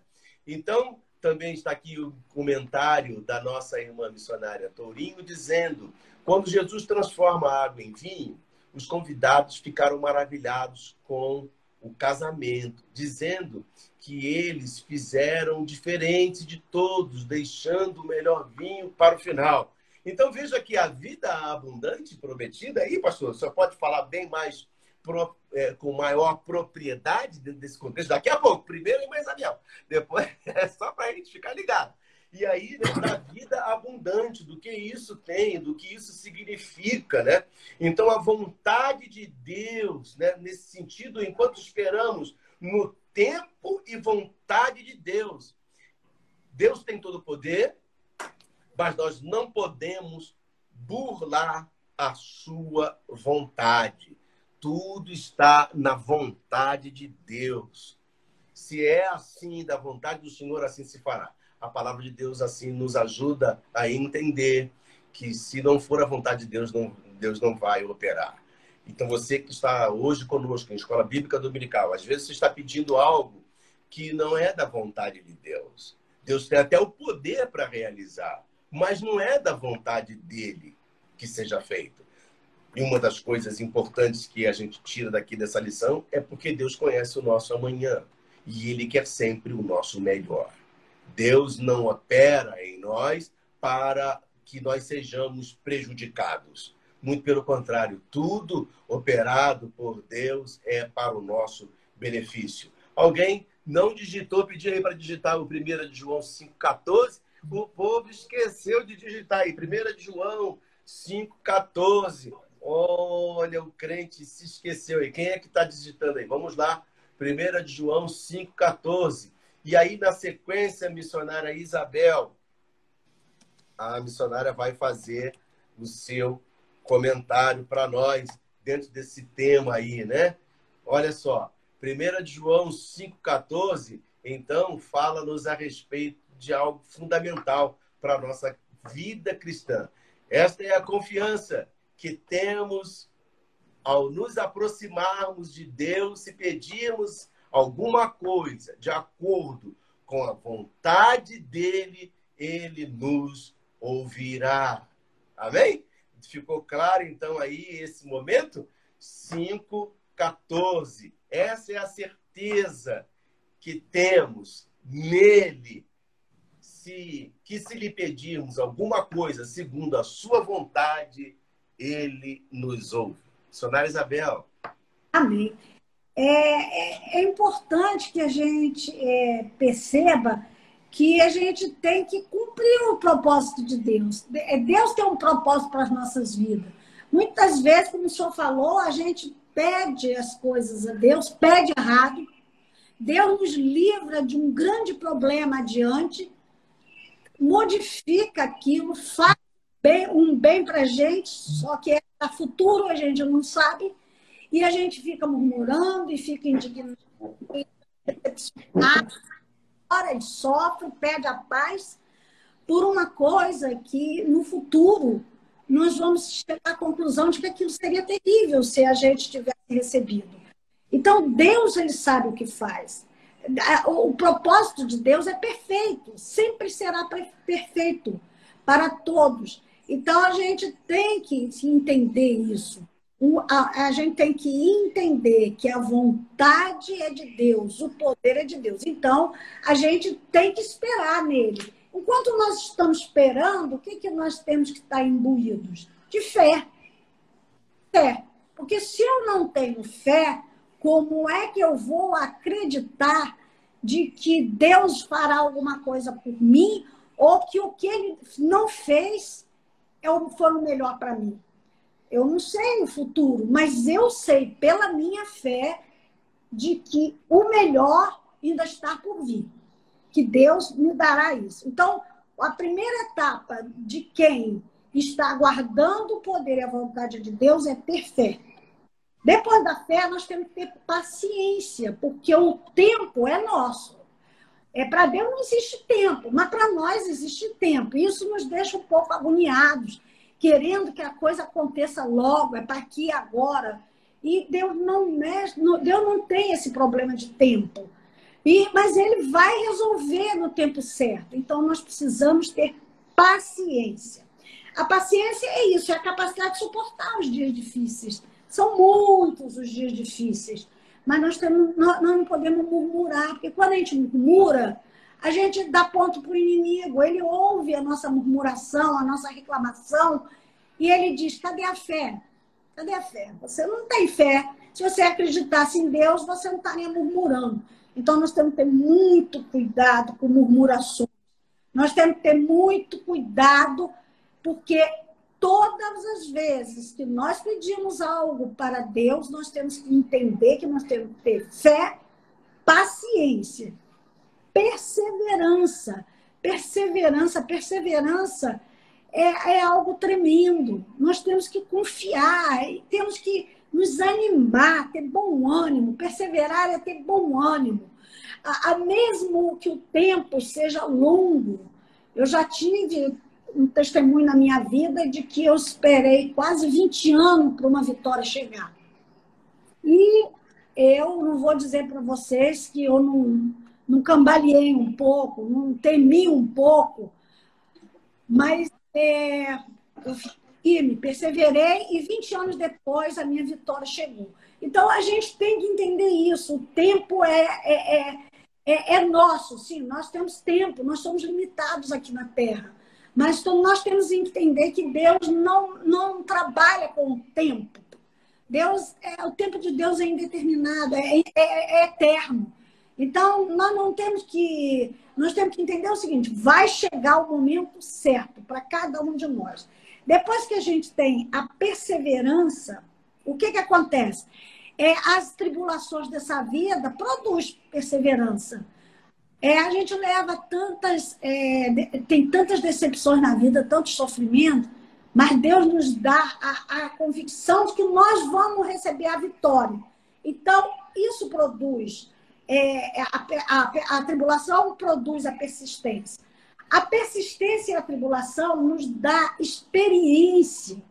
Então, também está aqui o comentário da nossa irmã missionária Tourinho, dizendo quando Jesus transforma a água em vinho, os convidados ficaram maravilhados com o casamento, dizendo que eles fizeram diferente de todos, deixando o melhor vinho para o final. Então veja que a vida abundante prometida aí, pastor, você pode falar bem mais pro, é, com maior propriedade dentro desse contexto daqui a pouco. Primeiro em mais avião, depois é só para a gente ficar ligado. E aí, né, da vida abundante, do que isso tem, do que isso significa, né? Então, a vontade de Deus, né, nesse sentido, enquanto esperamos no tempo e vontade de Deus. Deus tem todo o poder, mas nós não podemos burlar a sua vontade. Tudo está na vontade de Deus. Se é assim da vontade do Senhor, assim se fará a palavra de Deus assim nos ajuda a entender que se não for a vontade de Deus, não, Deus não vai operar. Então você que está hoje conosco em Escola Bíblica Dominical, às vezes você está pedindo algo que não é da vontade de Deus. Deus tem até o poder para realizar, mas não é da vontade dele que seja feito. E uma das coisas importantes que a gente tira daqui dessa lição é porque Deus conhece o nosso amanhã e ele quer sempre o nosso melhor. Deus não opera em nós para que nós sejamos prejudicados. Muito pelo contrário, tudo operado por Deus é para o nosso benefício. Alguém não digitou, pediu aí para digitar o 1 de João 5,14. O povo esqueceu de digitar aí. 1 de João 5,14. Olha, o crente se esqueceu aí. Quem é que está digitando aí? Vamos lá. 1 de João 5,14. E aí, na sequência, a missionária Isabel, a missionária vai fazer o seu comentário para nós dentro desse tema aí, né? Olha só, 1 de João 5,14, então, fala-nos a respeito de algo fundamental para a nossa vida cristã. Esta é a confiança que temos ao nos aproximarmos de Deus e pedirmos alguma coisa de acordo com a vontade dele, ele nos ouvirá. Amém? Ficou claro então aí esse momento? 5:14. Essa é a certeza que temos nele. Se que se lhe pedirmos alguma coisa segundo a sua vontade, ele nos ouve. Missionária Isabel. Amém. É, é, é, importante que a gente é, perceba que a gente tem que cumprir o propósito de Deus. É, Deus tem um propósito para as nossas vidas. Muitas vezes, como o senhor falou, a gente pede as coisas a Deus, pede errado. Deus nos livra de um grande problema adiante, modifica aquilo, faz bem, um bem para a gente, só que é para futuro a gente não sabe. E a gente fica murmurando e fica indignado, ora e sofre, pede a paz por uma coisa que no futuro nós vamos chegar à conclusão de que aquilo seria terrível se a gente tivesse recebido. Então, Deus, ele sabe o que faz. O propósito de Deus é perfeito, sempre será perfeito para todos. Então, a gente tem que entender isso a, a, gente tem que entender que a vontade é de Deus, o poder é de Deus. Então, a gente tem que esperar nele. Enquanto nós estamos esperando, o que, que nós temos que estar imbuídos? De fé. Fé. Porque se eu não tenho fé, como é que eu vou acreditar de que Deus fará alguma coisa por mim ou que o que ele não fez é foi o melhor para mim? Eu não sei o futuro, mas eu sei pela minha fé de que o melhor ainda está por vir, que Deus me dará isso. Então, a primeira etapa de quem está aguardando o poder e a vontade de Deus é ter fé. Depois da fé, nós temos que ter paciência, porque o tempo é nosso. É para Deus não existe tempo, mas para nós existe tempo. Isso nos deixa um pouco agoniados querendo que a coisa aconteça logo, é para aqui agora. E Deus não mexe, Deus não tem esse problema de tempo. E, mas ele vai resolver no tempo certo. Então nós precisamos ter paciência. A paciência é isso, é a capacidade de suportar os dias difíceis. São muitos os dias difíceis, mas nós, temos, nós, nós não podemos murmurar, porque quando a gente murmura, a gente dá ponto para o inimigo, ele ouve a nossa murmuração, a nossa reclamação, e ele diz: cadê a fé? Cadê a fé? Você não tem fé. Se você acreditasse em Deus, você não estaria murmurando. Então, nós temos que ter muito cuidado com murmurações. Nós temos que ter muito cuidado, porque todas as vezes que nós pedimos algo para Deus, nós temos que entender que nós temos que ter fé, paciência perseverança. Perseverança, perseverança é, é algo tremendo. Nós temos que confiar, temos que nos animar, ter bom ânimo. Perseverar é ter bom ânimo. A, a mesmo que o tempo seja longo, eu já tive um testemunho na minha vida de que eu esperei quase 20 anos para uma vitória chegar. E eu não vou dizer para vocês que eu não, não cambaleei um pouco, não temi um pouco, mas é, eu firme, perseverei e 20 anos depois a minha vitória chegou. Então a gente tem que entender isso. O tempo é, é, é, é, é nosso, sim, nós temos tempo, nós somos limitados aqui na Terra. Mas nós temos que entender que Deus não, não trabalha com o tempo. Deus, é, o tempo de Deus é indeterminado, é, é, é eterno. Então, nós não temos que. Nós temos que entender o seguinte: vai chegar o momento certo para cada um de nós. Depois que a gente tem a perseverança, o que, que acontece? É, as tribulações dessa vida produzem perseverança. É, a gente leva tantas, é, tem tantas decepções na vida, tanto sofrimento, mas Deus nos dá a, a convicção de que nós vamos receber a vitória. Então, isso produz é, a, a, a, tribulação produz a persistência. A persistência e a tribulação nos dá experiência.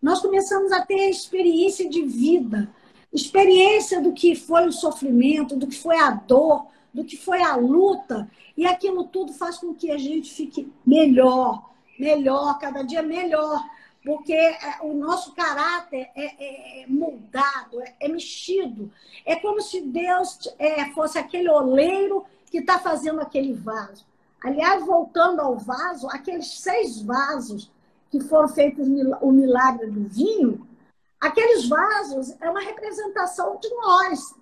Nós começamos a ter experiência de vida, experiência do que foi o sofrimento, do que foi a dor, do que foi a luta, e aquilo tudo faz com que a gente fique melhor, melhor, cada dia melhor porque é, o nosso caráter é, é, é moldado, é, é, mexido. É como se Deus é, fosse aquele oleiro que está fazendo aquele vaso. Aliás, voltando ao vaso, aqueles seis vasos que foram feitos o milagre do vinho, aqueles vasos é uma representação de nós.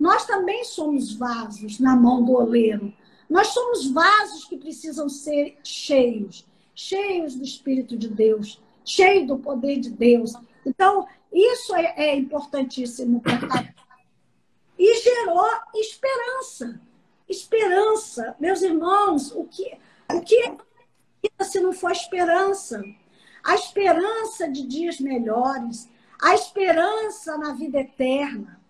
Nós também somos vasos na mão do oleiro. Nós somos vasos que precisam ser cheios, cheios do Espírito de Deus cheio do poder de Deus. Então, isso é, é importantíssimo E gerou esperança. Esperança. Meus irmãos, o que, o que se não for esperança? A esperança de dias melhores, a esperança na vida eterna,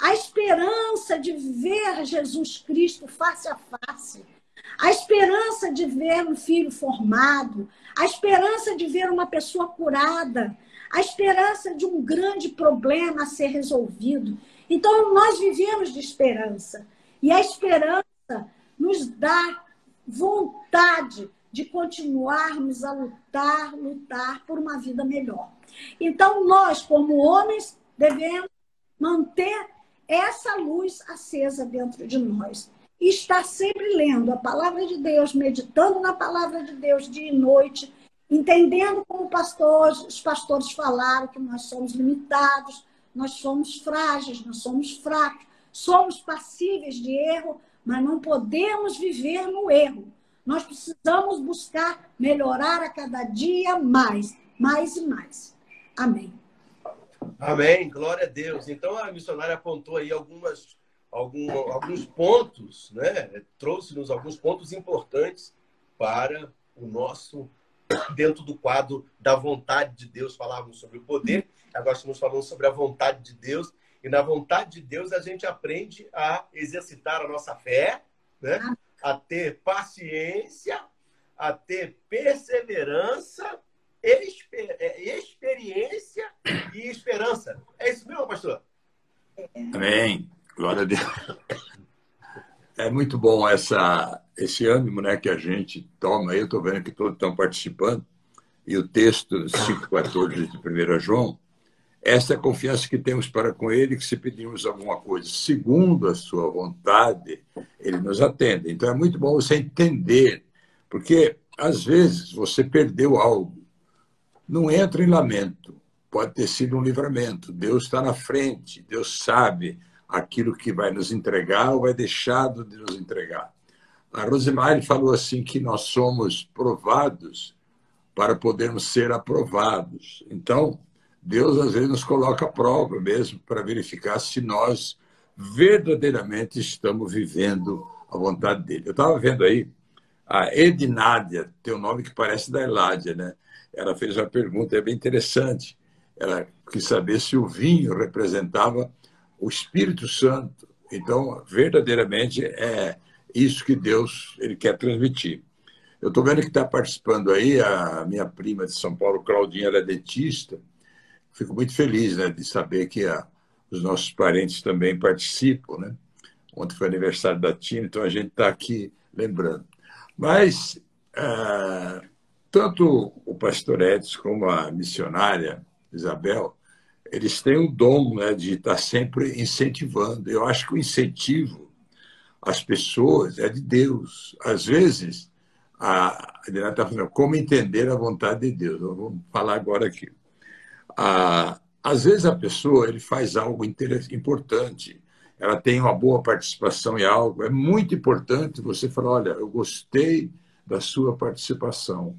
a esperança de ver Jesus Cristo face a face, a esperança de ver um filho formado, a esperança de ver uma pessoa curada, a esperança de um grande problema a ser resolvido. Então, nós vivemos de esperança. E a esperança nos dá vontade de continuarmos a lutar, lutar por uma vida melhor. Então, nós, como homens, devemos manter essa luz acesa dentro de nós e estar sempre lendo a palavra de Deus, meditando na palavra de Deus dia e noite, entendendo como pastores, os pastores falaram que nós somos limitados, nós somos frágeis, nós somos fracos, somos passíveis de erro, mas não podemos viver no erro. Nós precisamos buscar melhorar a cada dia mais, mais e mais. Amém. Amém. Glória a Deus. Então a missionária apontou aí algumas algum, alguns pontos, né? trouxe-nos alguns pontos importantes para o nosso, dentro do quadro da vontade de Deus, falávamos sobre o poder, agora estamos falando sobre a vontade de Deus, e na vontade de Deus a gente aprende a exercitar a nossa fé, né? a ter paciência, a ter perseverança, exper é, experiência e esperança. É isso mesmo, pastor? Amém. Glória a Deus. É muito bom essa, esse ânimo né, que a gente toma. Eu estou vendo que todos estão participando. E o texto 5,14 de 1 João, essa é a confiança que temos para com Ele, que se pedirmos alguma coisa segundo a sua vontade, Ele nos atende. Então é muito bom você entender, porque às vezes você perdeu algo. Não entra em lamento. Pode ter sido um livramento. Deus está na frente, Deus sabe aquilo que vai nos entregar ou vai deixar de nos entregar. A Rosemary falou assim que nós somos provados para podermos ser aprovados. Então, Deus às vezes nos coloca à prova mesmo para verificar se nós verdadeiramente estamos vivendo a vontade dele. Eu estava vendo aí a Ednádia, tem um nome que parece da Eládia, né? Ela fez uma pergunta, é bem interessante. Ela quis saber se o vinho representava o Espírito Santo. Então, verdadeiramente é isso que Deus ele quer transmitir. Eu estou vendo que está participando aí a minha prima de São Paulo, Claudinha, ela é dentista. Fico muito feliz né, de saber que a, os nossos parentes também participam. Né? Ontem foi aniversário da Tina, então a gente está aqui lembrando. Mas é, tanto o pastor Edson como a missionária Isabel eles têm o dom né, de estar sempre incentivando. Eu acho que o incentivo as pessoas é de Deus. Às vezes, a Adriana está falando como entender a vontade de Deus. Vamos falar agora aqui. Às vezes a pessoa ele faz algo importante, ela tem uma boa participação em algo. É muito importante você falar: olha, eu gostei da sua participação,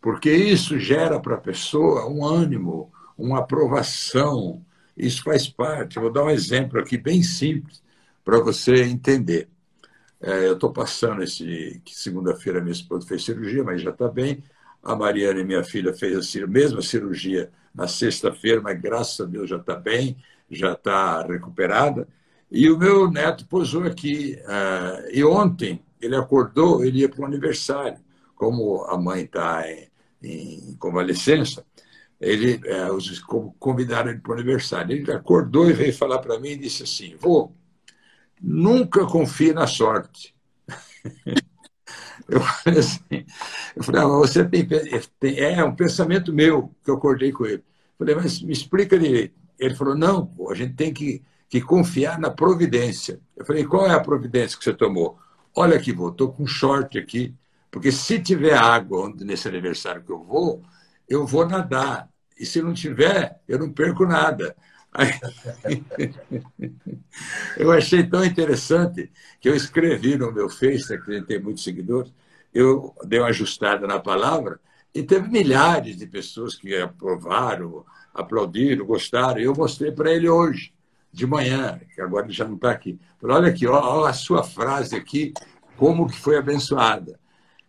porque isso gera para a pessoa um ânimo, uma aprovação. Isso faz parte. vou dar um exemplo aqui bem simples para você entender. É, eu estou passando esse segunda-feira minha esposa fez cirurgia, mas já está bem. A Mariana, minha filha, fez a mesma cirurgia na sexta-feira, mas graças a Deus já está bem, já está recuperada. E o meu neto posou aqui. Uh, e ontem ele acordou, ele ia para o aniversário. Como a mãe está em, em, convalescença, ele, uh, os convidaram ele para o aniversário. Ele acordou e veio falar para mim e disse assim: Vô, nunca confie na sorte. Eu falei assim, eu falei, ah, você tem, tem, é um pensamento meu que eu acordei com ele. Eu falei, mas me explica direito. Ele falou, não, pô, a gente tem que, que confiar na providência. Eu falei, qual é a providência que você tomou? Olha aqui, vou, estou com short aqui, porque se tiver água nesse aniversário que eu vou, eu vou nadar. E se não tiver, eu não perco nada. Aí, eu achei tão interessante que eu escrevi no meu Face, que tem muitos seguidores, eu dei uma ajustada na palavra e teve milhares de pessoas que aprovaram, aplaudiram, gostaram. Eu mostrei para ele hoje, de manhã, que agora ele já não está aqui. Falei, olha aqui, ó, a sua frase aqui, como que foi abençoada.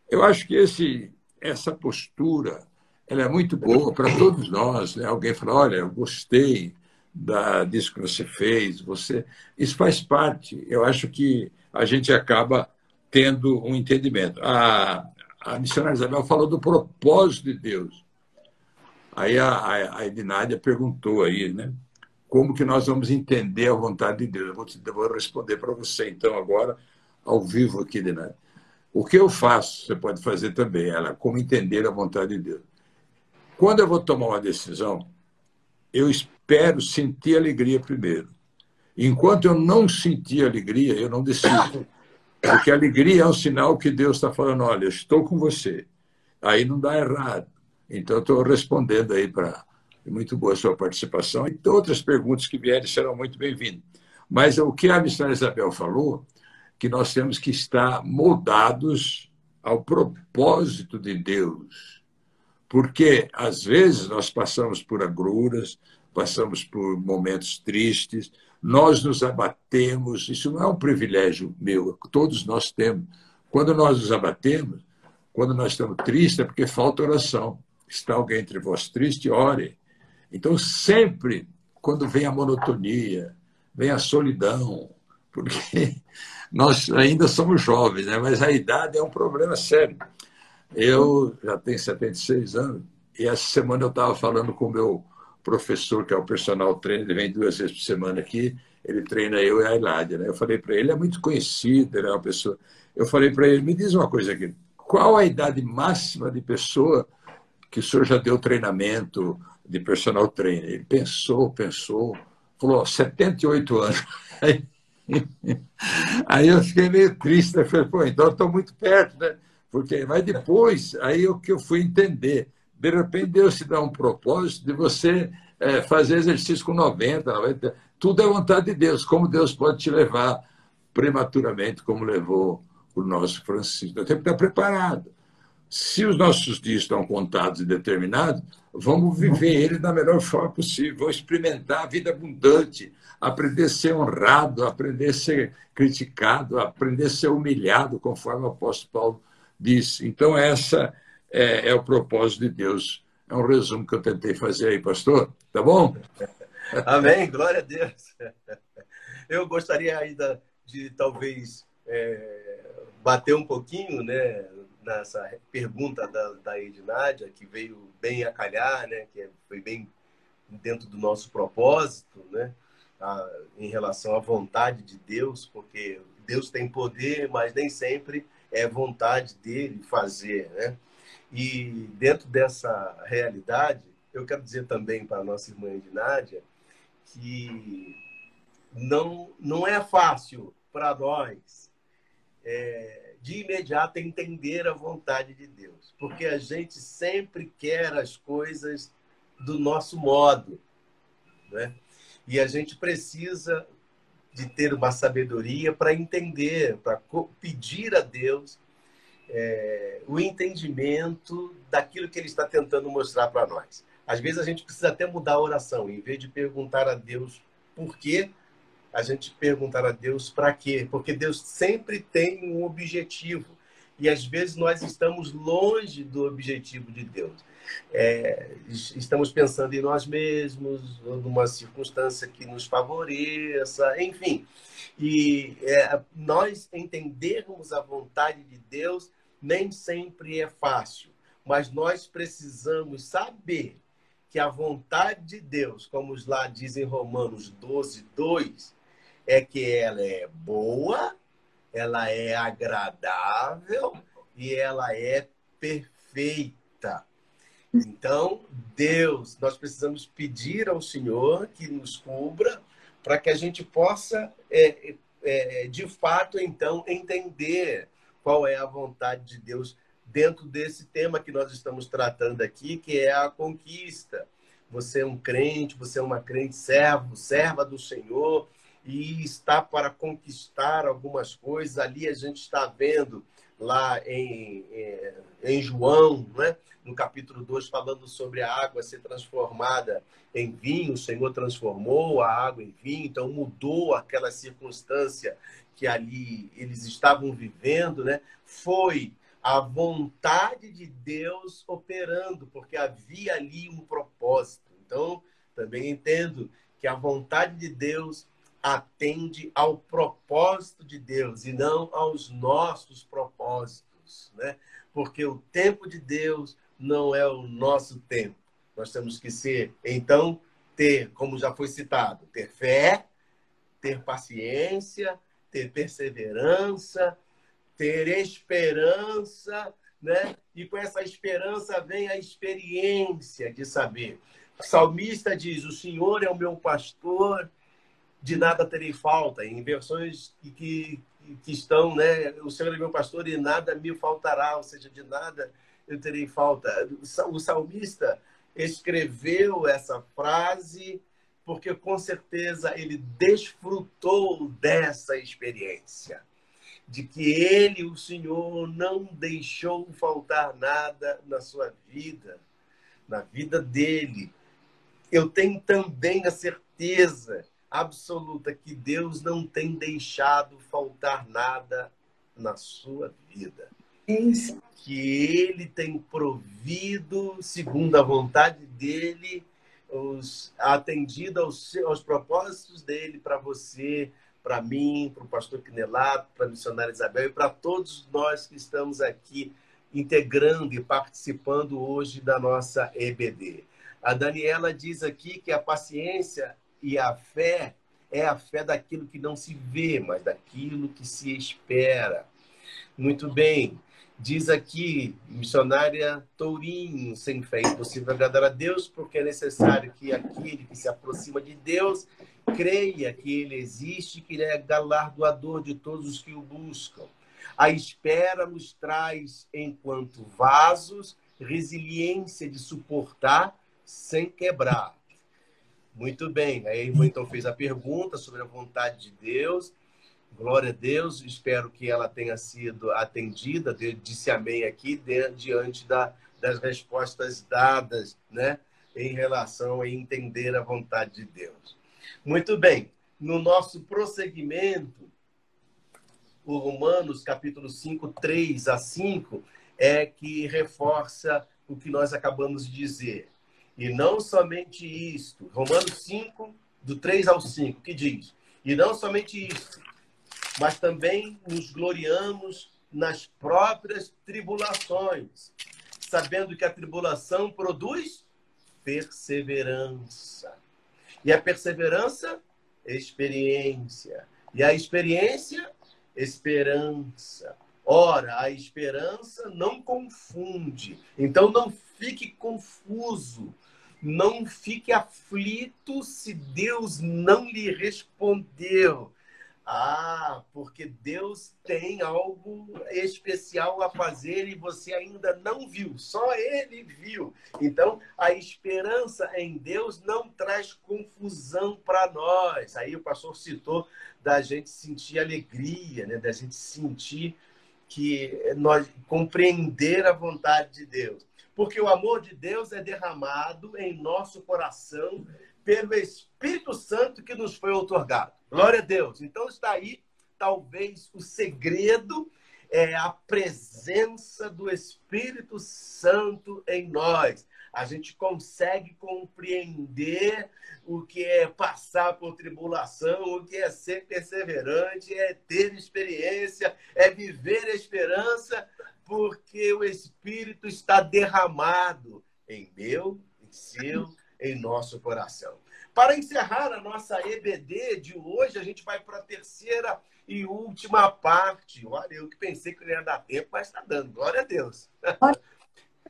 Eu acho que esse, essa postura ela é muito boa para todos nós. Né? Alguém fala, olha, eu gostei, da, disso que você fez, você isso faz parte. Eu acho que a gente acaba tendo um entendimento. A, a missionária Isabel falou do propósito de Deus. Aí a, a, a perguntou aí, né? Como que nós vamos entender a vontade de Deus? Eu vou, eu vou responder para você, então, agora, ao vivo aqui, Ednádia. O que eu faço, você pode fazer também, ela, como entender a vontade de Deus. Quando eu vou tomar uma decisão, eu espero sentir alegria primeiro. Enquanto eu não sentir alegria, eu não decido. Porque alegria é um sinal que Deus está falando: olha, estou com você. Aí não dá errado. Então, estou respondendo aí para. Muito boa a sua participação. E outras perguntas que vierem serão muito bem-vindas. Mas o que a missionária Isabel falou, que nós temos que estar moldados ao propósito de Deus. Porque, às vezes, nós passamos por agruras, passamos por momentos tristes, nós nos abatemos, isso não é um privilégio meu, todos nós temos. Quando nós nos abatemos, quando nós estamos tristes, é porque falta oração. Está alguém entre vós triste, ore. Então, sempre, quando vem a monotonia, vem a solidão, porque nós ainda somos jovens, né? mas a idade é um problema sério. Eu já tenho 76 anos, e essa semana eu estava falando com o meu professor, que é o personal trainer, ele vem duas vezes por semana aqui, ele treina eu e a Iládia. Né? Eu falei para ele, ele é muito conhecido, ele é uma pessoa. Eu falei para ele, me diz uma coisa aqui, qual a idade máxima de pessoa que o senhor já deu treinamento de personal trainer? Ele pensou, pensou, falou, 78 anos. Aí, eu fiquei meio triste, né? falei, pô, então estou muito perto, né? Porque, mas depois, aí o que eu fui entender, de repente, Deus te dá um propósito de você é, fazer exercício com 90, 90. Tudo é vontade de Deus. Como Deus pode te levar prematuramente, como levou o nosso Francisco. Nós temos que estar preparado. Se os nossos dias estão contados e determinados, vamos viver ele da melhor forma possível. Vamos experimentar a vida abundante, aprender a ser honrado, aprender a ser criticado, aprender a ser humilhado, conforme o apóstolo Paulo disse. Então, essa é, é o propósito de Deus. É um resumo que eu tentei fazer aí, pastor. Tá bom? Amém, glória a Deus. Eu gostaria ainda de talvez é, bater um pouquinho né, nessa pergunta da, da Ednádia, que veio bem a calhar, né, que foi bem dentro do nosso propósito, né, a, em relação à vontade de Deus, porque Deus tem poder, mas nem sempre é vontade dele fazer, né? E dentro dessa realidade, eu quero dizer também para a nossa irmã Nádia que não, não é fácil para nós é, de imediato entender a vontade de Deus, porque a gente sempre quer as coisas do nosso modo, né? E a gente precisa de ter uma sabedoria para entender, para pedir a Deus é, o entendimento daquilo que Ele está tentando mostrar para nós. Às vezes a gente precisa até mudar a oração, em vez de perguntar a Deus por quê, a gente perguntar a Deus para quê? Porque Deus sempre tem um objetivo. E às vezes nós estamos longe do objetivo de Deus. É, estamos pensando em nós mesmos, ou numa circunstância que nos favoreça, enfim. E é, nós entendermos a vontade de Deus nem sempre é fácil, mas nós precisamos saber que a vontade de Deus, como lá diz em Romanos 12, 2, é que ela é boa, ela é agradável e ela é perfeita. Então, Deus, nós precisamos pedir ao Senhor que nos cubra para que a gente possa, é, é, de fato, então, entender qual é a vontade de Deus dentro desse tema que nós estamos tratando aqui, que é a conquista. Você é um crente, você é uma crente servo, serva do Senhor e está para conquistar algumas coisas. Ali a gente está vendo lá em, em, João, né? no capítulo 2, falando sobre a água ser transformada em vinho. O Senhor transformou a água em vinho, então mudou aquela circunstância que ali eles estavam vivendo, né? Foi a vontade de Deus operando, porque havia ali um propósito. Então, também entendo que a vontade de Deus atende ao propósito de Deus e não aos nossos propósitos, né? Porque o tempo de Deus não é o nosso tempo. Nós temos que ser, então, ter, como já foi citado, ter fé, ter paciência, ter perseverança, ter esperança, né? E com essa esperança vem a experiência de saber. O salmista diz: O Senhor é o meu pastor, de nada terei falta. Em versões que, que, que estão, né? O Senhor é meu pastor e nada me faltará, ou seja, de nada eu terei falta. O salmista escreveu essa frase porque com certeza ele desfrutou dessa experiência de que ele, o Senhor, não deixou faltar nada na sua vida, na vida dele. Eu tenho também a certeza absoluta que Deus não tem deixado faltar nada na sua vida. Isso. Que ele tem provido, segundo a vontade dele, os, atendido aos, aos propósitos dele para você, para mim, para o pastor Quinelato, para a missionária Isabel e para todos nós que estamos aqui integrando e participando hoje da nossa EBD. A Daniela diz aqui que a paciência e a fé é a fé daquilo que não se vê, mas daquilo que se espera. Muito bem. Diz aqui, missionária Tourinho, sem fé é impossível agradar a Deus, porque é necessário que aquele que se aproxima de Deus creia que ele existe, que ele é galardoador de todos os que o buscam. A espera nos traz, enquanto vasos, resiliência de suportar sem quebrar. Muito bem. A irmã então fez a pergunta sobre a vontade de Deus. Glória a Deus. Espero que ela tenha sido atendida. Disse amém aqui diante da, das respostas dadas, né? Em relação a entender a vontade de Deus. Muito bem. No nosso prosseguimento, o Romanos, capítulo 5, 3 a 5, é que reforça o que nós acabamos de dizer. E não somente isto. Romanos 5, do 3 ao 5, que diz: E não somente isto, mas também nos gloriamos nas próprias tribulações, sabendo que a tribulação produz perseverança. E a perseverança, experiência. E a experiência, esperança. Ora, a esperança não confunde. Então não fique confuso. Não fique aflito se Deus não lhe respondeu. Ah, porque Deus tem algo especial a fazer e você ainda não viu, só Ele viu. Então, a esperança em Deus não traz confusão para nós. Aí o pastor citou da gente sentir alegria, né? da gente sentir que nós compreender a vontade de Deus. Porque o amor de Deus é derramado em nosso coração pelo Espírito Santo que nos foi otorgado. Glória a Deus. Então está aí, talvez, o segredo é a presença do Espírito Santo em nós. A gente consegue compreender o que é passar por tribulação, o que é ser perseverante, é ter experiência, é viver a esperança, porque o Espírito está derramado em meu, em seu, em nosso coração. Para encerrar a nossa EBD de hoje, a gente vai para a terceira e última parte. Olha, eu que pensei que não ia dar tempo, mas está dando. Glória a Deus.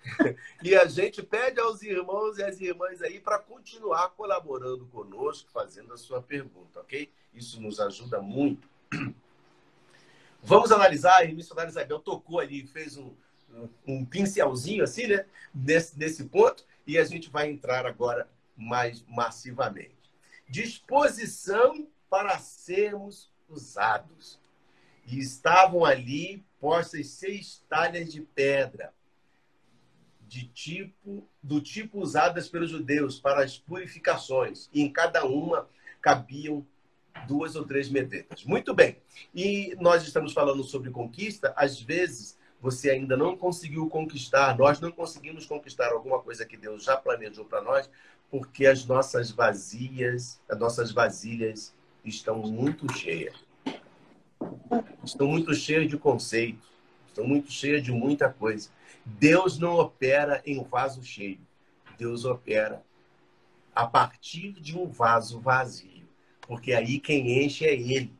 e a gente pede aos irmãos e às irmãs aí para continuar colaborando conosco, fazendo a sua pergunta, ok? Isso nos ajuda muito. Vamos analisar, a missionária Isabel tocou ali, fez um, um pincelzinho assim, né? Nesse, nesse ponto e a gente vai entrar agora mais massivamente. Disposição para sermos usados. E estavam ali postas seis talhas de pedra, de tipo do tipo usadas pelos judeus para as purificações, e em cada uma cabiam duas ou três medeiras. Muito bem. E nós estamos falando sobre conquista, às vezes você ainda não conseguiu conquistar, nós não conseguimos conquistar alguma coisa que Deus já planejou para nós, porque as nossas vazias, as nossas vasilhas estão muito cheias. Estão muito cheias de conceitos, estão muito cheias de muita coisa. Deus não opera em um vaso cheio. Deus opera a partir de um vaso vazio, porque aí quem enche é ele.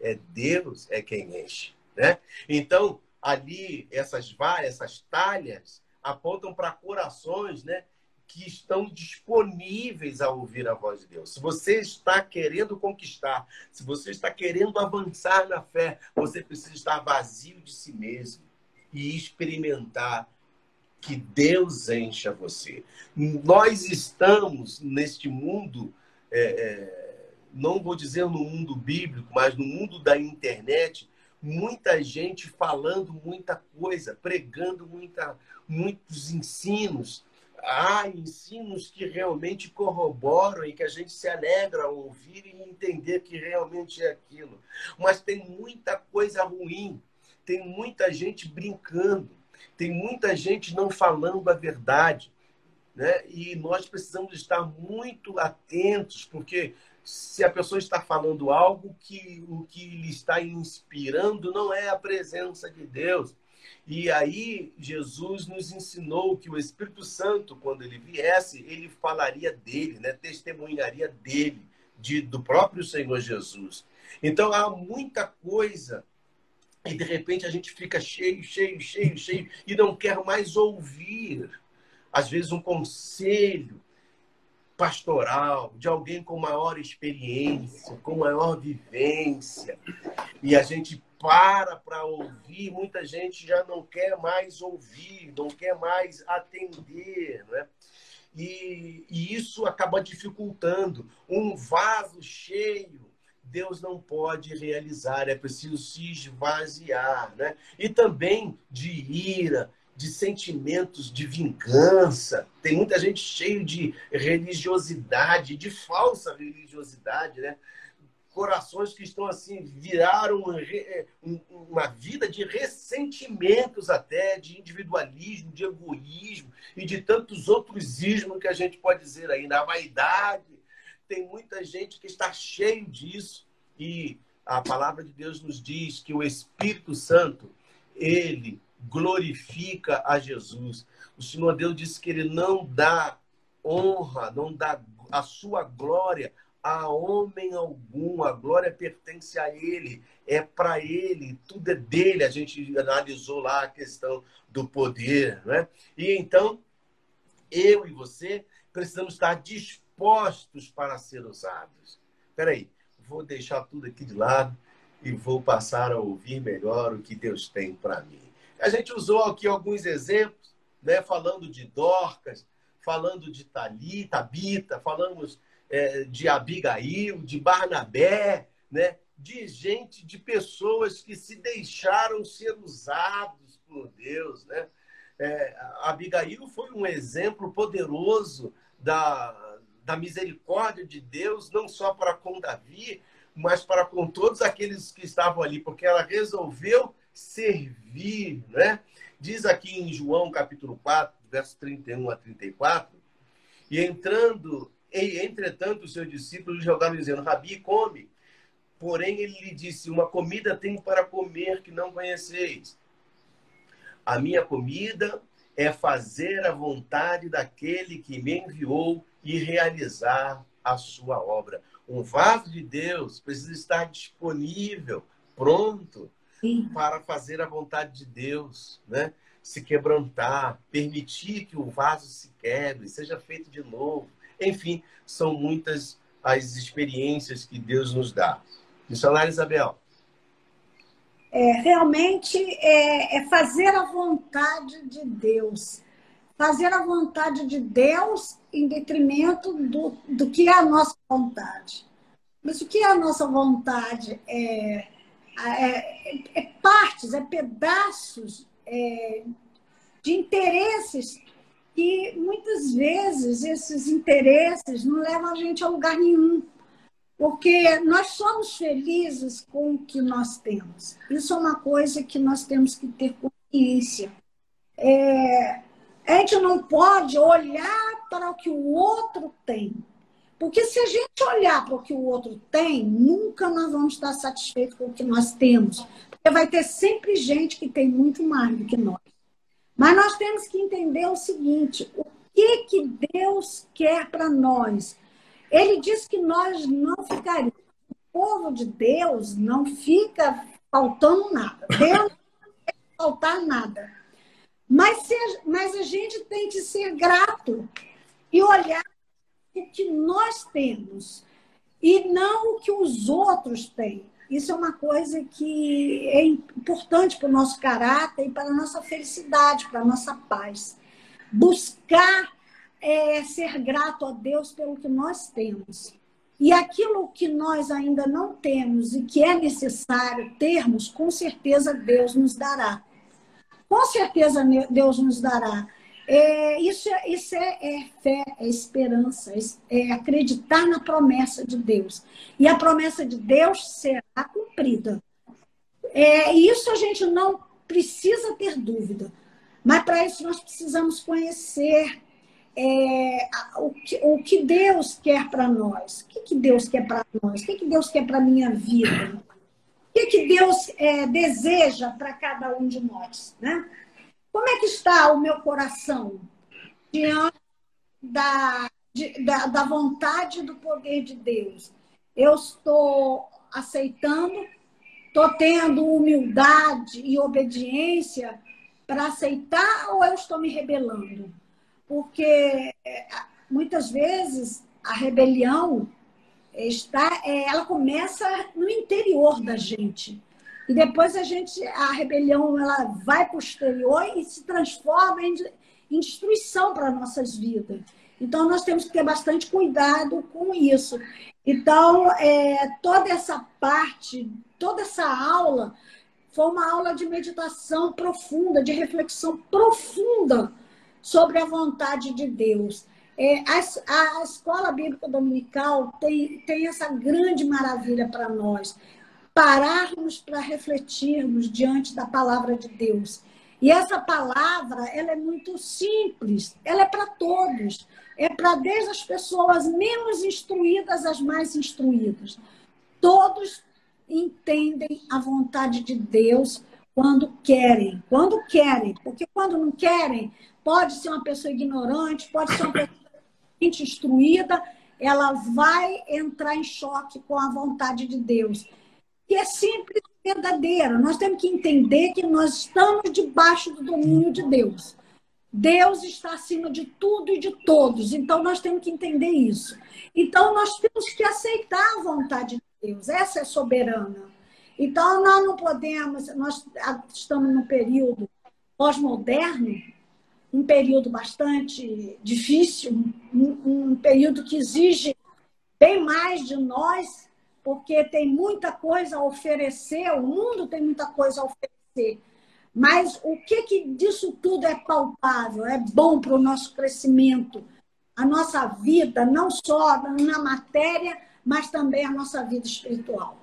É Deus é quem enche, né? Então, ali essas várias, essas talhas apontam para corações, né, que estão disponíveis a ouvir a voz de Deus. Se você está querendo conquistar, se você está querendo avançar na fé, você precisa estar vazio de si mesmo e experimentar que Deus encha você. Nós estamos neste mundo, é, é, não vou dizer no mundo bíblico, mas no mundo da internet, muita gente falando muita coisa, pregando muita, muitos ensinos. Há ensinos que realmente corroboram e que a gente se alegra ao ouvir e entender que realmente é aquilo. Mas tem muita coisa ruim, tem muita gente brincando, tem muita gente não falando a verdade. Né? E nós precisamos estar muito atentos, porque se a pessoa está falando algo que o que lhe está inspirando não é a presença de Deus. E aí Jesus nos ensinou que o Espírito Santo, quando ele viesse, ele falaria dele, né? testemunharia dele, de, do próprio Senhor Jesus. Então há muita coisa e de repente a gente fica cheio, cheio, cheio, cheio e não quer mais ouvir. Às vezes um conselho, pastoral, de alguém com maior experiência, com maior vivência. E a gente para para ouvir, muita gente já não quer mais ouvir, não quer mais atender, né? E, e isso acaba dificultando. Um vaso cheio, Deus não pode realizar, é preciso se esvaziar, né? E também de ira, de sentimentos de vingança. Tem muita gente cheio de religiosidade, de falsa religiosidade, né? Corações que estão assim, viraram uma vida de ressentimentos até, de individualismo, de egoísmo e de tantos outros ismos que a gente pode dizer aí, na vaidade. Tem muita gente que está cheio disso e a palavra de Deus nos diz que o Espírito Santo, ele glorifica a Jesus. O Senhor Deus disse que ele não dá honra, não dá a sua glória a homem algum. A glória pertence a ele, é para ele, tudo é dele. A gente analisou lá a questão do poder, né? E então eu e você precisamos estar dispostos para ser usados. Espera aí, vou deixar tudo aqui de lado e vou passar a ouvir melhor o que Deus tem para mim. A gente usou aqui alguns exemplos, né, falando de Dorcas, falando de Tali, Tabita, falamos é, de Abigail, de Barnabé, né, de gente, de pessoas que se deixaram ser usados por Deus, né? É, Abigail foi um exemplo poderoso da, da misericórdia de Deus, não só para com Davi, mas para com todos aqueles que estavam ali, porque ela resolveu servir, né? Diz aqui em João capítulo 4, verso 31 a 34, e entrando, e entretanto os seus discípulos jogaram dizendo, Rabi, come. Porém ele lhe disse, uma comida tem para comer que não conheceis. A minha comida é fazer a vontade daquele que me enviou e realizar a sua obra. Um vaso de Deus precisa estar disponível, pronto Sim. para fazer a vontade de Deus, né? Se quebrantar, permitir que o vaso se quebre, seja feito de novo. Enfim, são muitas as experiências que Deus nos dá. Missionária Isabel. É, realmente é, é fazer a vontade de Deus. Fazer a vontade de Deus em detrimento do, do que é a nossa vontade. Mas o que é a nossa vontade? É, é, é partes, é pedaços é, de interesses e muitas vezes esses interesses não levam a gente a lugar nenhum. Porque nós somos felizes com o que nós temos. Isso é uma coisa que nós temos que ter consciência. É, a gente não pode olhar para o que o outro tem. Porque se a gente olhar para o que o outro tem, nunca nós vamos estar satisfeitos com o que nós temos. Porque vai ter sempre gente que tem muito mais do que nós. Mas nós temos que entender o seguinte: o que, que Deus quer para nós? Ele diz que nós não ficaríamos. O povo de Deus não fica faltando nada. Deus não quer faltar nada. Mas, se, mas a gente tem que ser grato e olhar o que nós temos e não o que os outros têm. Isso é uma coisa que é importante para o nosso caráter e para a nossa felicidade, para a nossa paz. Buscar é, ser grato a Deus pelo que nós temos. E aquilo que nós ainda não temos e que é necessário termos, com certeza Deus nos dará. Com certeza Deus nos dará. É, isso é, isso é, é, fé, é esperança, é, é acreditar na promessa de Deus. E a promessa de Deus será cumprida. É, isso a gente não precisa ter dúvida. Mas para isso nós precisamos conhecer é, o, que, o que Deus quer para nós. O que, que Deus quer para nós? O que, que Deus quer para a minha vida? O que, que Deus é, deseja para cada um de nós? Né? Como é que está o meu coração diante da, de, da, da vontade do poder de Deus? Eu estou aceitando, estou tendo humildade e obediência para aceitar ou eu estou me rebelando? porque é, muitas vezes a rebelião está, é, ela começa no interior da gente. E depois a gente, a rebelião, ela vai exterior e se transforma em, em destruição para nossas vidas. Então nós temos que ter bastante cuidado com isso. Então é, toda essa parte, toda essa aula foi uma aula de meditação profunda, de reflexão profunda sobre a vontade de Deus. É, a, a, escola bíblica dominical tem, tem essa grande maravilha para nós, pararmos para refletirmos diante da palavra de Deus. E essa palavra, ela é muito simples, ela é para todos. É para desde as pessoas menos instruídas às mais instruídas. Todos entendem a vontade de Deus quando querem. Quando querem, porque quando não querem, pode ser uma pessoa ignorante, pode ser uma pessoa instruída, ela vai entrar em choque com a vontade de Deus. E é simples e verdadeira. Nós temos que entender que nós estamos debaixo do domínio de Deus. Deus está acima de tudo e de todos. Então, nós temos que entender isso. Então, nós temos que aceitar a vontade de Deus. Essa é soberana. Então, nós não podemos, nós estamos num período pós-moderno, um período bastante difícil, um, um período que exige bem mais de nós, porque tem muita coisa a oferecer, o mundo tem muita coisa a oferecer. Mas o que, que disso tudo é palpável, é bom para o nosso crescimento, a nossa vida, não só na matéria, mas também a nossa vida espiritual.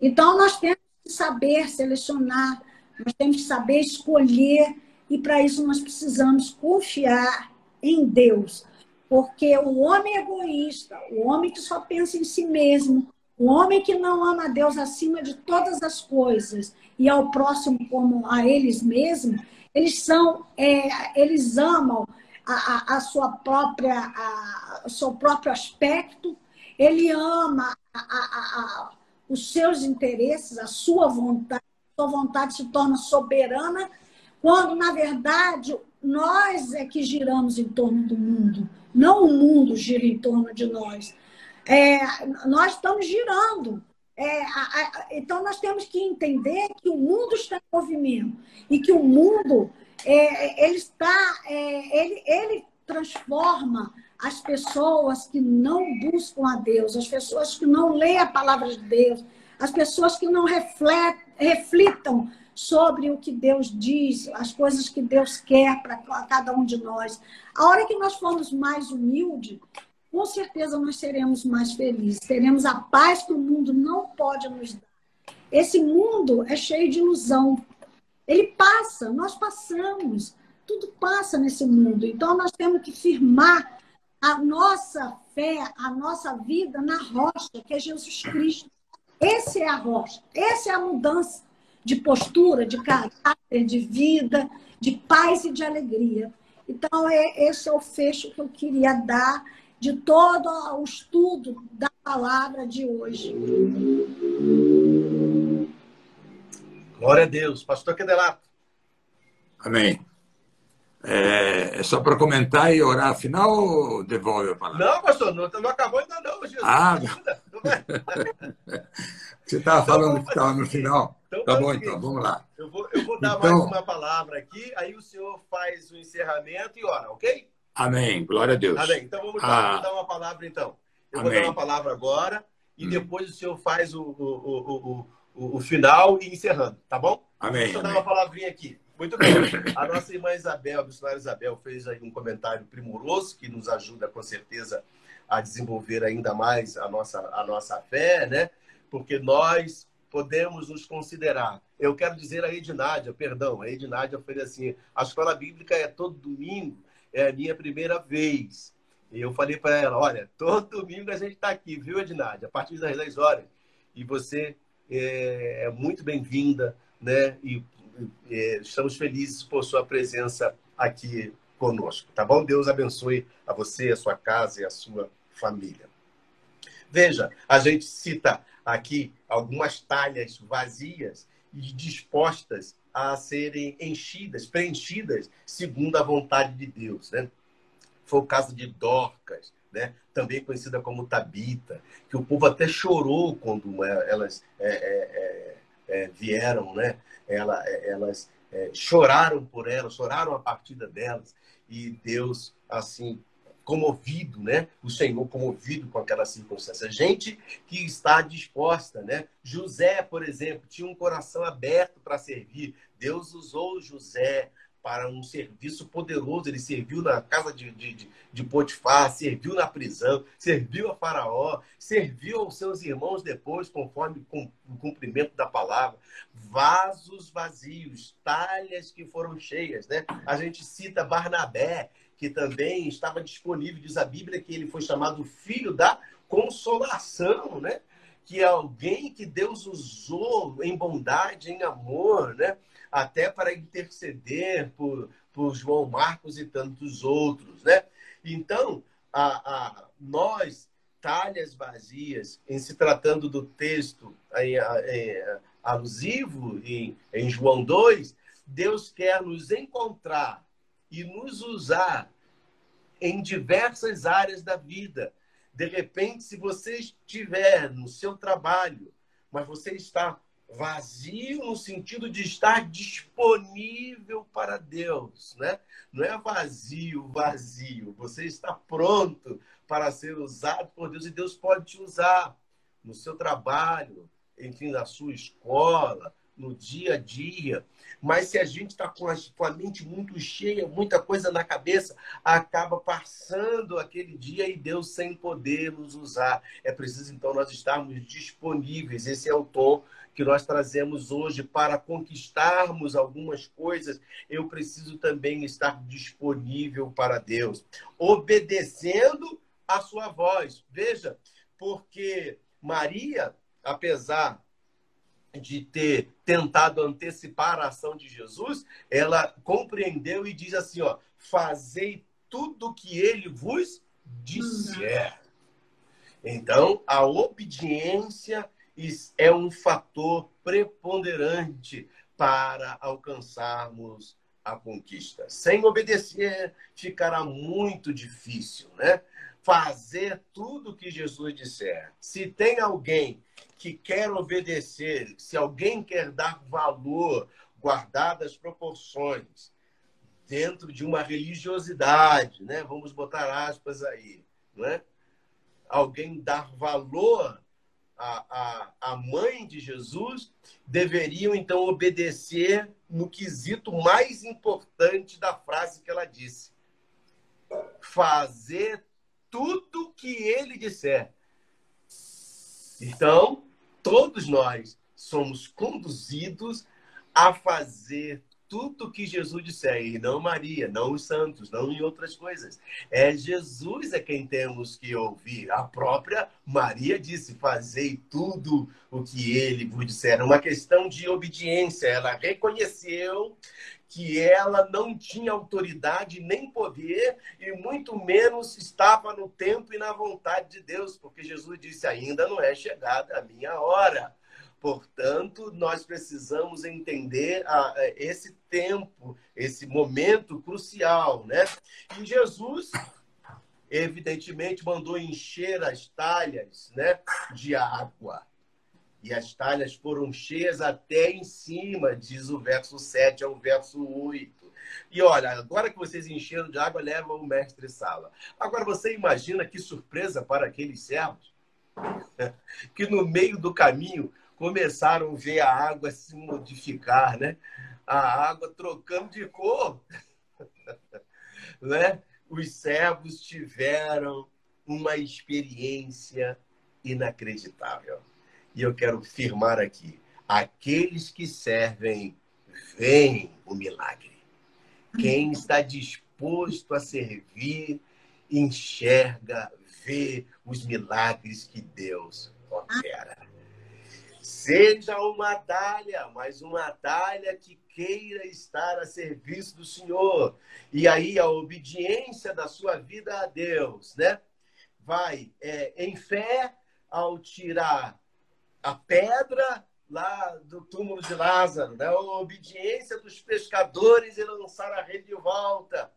Então, nós temos que saber selecionar, nós temos que saber escolher, e para isso nós precisamos confiar em Deus. Porque o homem egoísta, o homem que só pensa em si mesmo, o homem que não ama a Deus acima de todas as coisas e ao próximo como a eles mesmos, eles são, é, eles amam a, a, a sua própria, a, o seu próprio aspecto, ele ama a, os seus interesses, a sua vontade, a sua vontade se torna soberana, quando, na verdade, nós é que giramos em torno do mundo, não o mundo gira em torno de nós. É, nós estamos girando. É, a, a, então, nós temos que entender que o mundo está em movimento e que o mundo é, ele está, é, ele, ele transforma as pessoas que não buscam a Deus, as pessoas que não leem a palavra de Deus, as pessoas que não refletem, reflitam sobre o que Deus diz, as coisas que Deus quer para cada um de nós. A hora que nós formos mais humildes, com certeza nós seremos mais felizes, teremos a paz que o mundo não pode nos dar. Esse mundo é cheio de ilusão. Ele passa, nós passamos, tudo passa nesse mundo. Então nós temos que firmar a nossa fé, a nossa vida na rocha, que é Jesus Cristo. Esse é a rocha, essa é a mudança de postura, de caráter, de vida, de paz e de alegria. Então, é, esse é o fecho que eu queria dar de todo o estudo da palavra de hoje. Glória a Deus. Pastor Quedelato. Amém. É, é só para comentar e orar afinal ou devolve a palavra? Não, pastor, não, não acabou ainda não. Jesus. Ah, não. Você estava então, falando que estava no final? Então, tá bom, então, vamos lá. Eu vou, eu vou dar então, mais uma palavra aqui, aí o senhor faz o encerramento e ora, ok? Amém. Glória a Deus. Amém. Então vamos ah. dar uma palavra, então. Eu Amém. vou dar uma palavra agora e hum. depois o senhor faz o, o, o, o, final e encerrando, tá bom? Amém. Deixa eu dar uma palavrinha aqui. Muito bem. A nossa irmã Isabel, a missionária Isabel, fez aí um comentário primoroso que nos ajuda, com certeza, a desenvolver ainda mais a nossa, a nossa fé, né? Porque nós podemos nos considerar. Eu quero dizer a Ednádia, perdão, a Ednádia foi assim, a escola bíblica é todo domingo, é a minha primeira vez. E eu falei para ela, olha, todo domingo a gente está aqui, viu, Ednádia? A partir das 10 horas. E você é, é muito bem-vinda, né? E é, estamos felizes por sua presença aqui conosco, tá bom? Deus abençoe a você, a sua casa e a sua família. Veja, a gente cita aqui algumas talhas vazias e dispostas a serem enchidas, preenchidas segundo a vontade de Deus, né? Foi o caso de Dorcas, né? também conhecida como Tabita, que o povo até chorou quando é, elas é, é, é, é, vieram, né? Ela, é, elas choraram por elas, choraram a partida delas, e Deus, assim, comovido, né? O Senhor comovido com aquela circunstância. Gente que está disposta, né? José, por exemplo, tinha um coração aberto para servir. Deus usou José para um serviço poderoso. Ele serviu na casa de, de, de, Potifar, serviu na prisão, serviu a Faraó, serviu aos seus irmãos depois, conforme com, o cumprimento da palavra. Vasos vazios, talhas que foram cheias, né? A gente cita Barnabé, que também estava disponível, diz a Bíblia, que ele foi chamado filho da consolação, né? Que é alguém que Deus usou em bondade, em amor, né? Até para interceder por, por João Marcos e tantos outros, né? Então, a, a, nós, talhas vazias, em se tratando do texto em, em, alusivo em, em João 2, Deus quer nos encontrar e nos usar em diversas áreas da vida. De repente, se você estiver no seu trabalho, mas você está Vazio no sentido de estar disponível para Deus, né? Não é vazio, vazio. Você está pronto para ser usado por Deus e Deus pode te usar no seu trabalho, enfim, na sua escola, no dia a dia. Mas se a gente está com, com, a mente muito cheia, muita coisa na cabeça, acaba passando aquele dia e Deus sem poder nos usar. É preciso, então, nós estarmos disponíveis. Esse é o tom que nós trazemos hoje para conquistarmos algumas coisas, eu preciso também estar disponível para Deus, obedecendo a sua voz. Veja, porque Maria, apesar de ter tentado antecipar a ação de Jesus, ela compreendeu e diz assim, ó, fazei tudo o que ele vos disser. Então, a obediência é um fator preponderante para alcançarmos a conquista. Sem obedecer, ficará muito difícil, né? Fazer tudo o que Jesus disser. Se tem alguém que quer obedecer, se alguém quer dar valor, guardadas proporções, dentro de uma religiosidade, né? Vamos botar aspas aí, né? Alguém dar valor a, a, a mãe de Jesus deveriam então obedecer no quesito mais importante da frase que ela disse: fazer tudo que ele disser. Então, todos nós somos conduzidos a fazer tudo que Jesus disser, e não Maria, não os santos, não em outras coisas. É Jesus é quem temos que ouvir. A própria Maria disse: Fazei tudo o que ele vos disser. Uma questão de obediência. Ela reconheceu que ela não tinha autoridade nem poder e muito menos estava no tempo e na vontade de Deus, porque Jesus disse: Ainda não é chegada a minha hora. Portanto, nós precisamos entender a, a, esse tempo, esse momento crucial, né? E Jesus, evidentemente, mandou encher as talhas, né, de água. E as talhas foram cheias até em cima, diz o verso 7 ao verso 8. E olha, agora que vocês encheram de água, leva o mestre sala. Agora você imagina que surpresa para aqueles servos que no meio do caminho começaram a ver a água se modificar, né? A água trocando de cor, né? Os servos tiveram uma experiência inacreditável. E eu quero firmar aqui: aqueles que servem veem o milagre. Quem está disposto a servir, enxerga, vê os milagres que Deus opera. Seja uma talha, mas uma talha que queira estar a serviço do Senhor. E aí a obediência da sua vida a Deus, né? Vai é, em fé ao tirar a pedra lá do túmulo de Lázaro, né? A obediência dos pescadores e lançar a rede de volta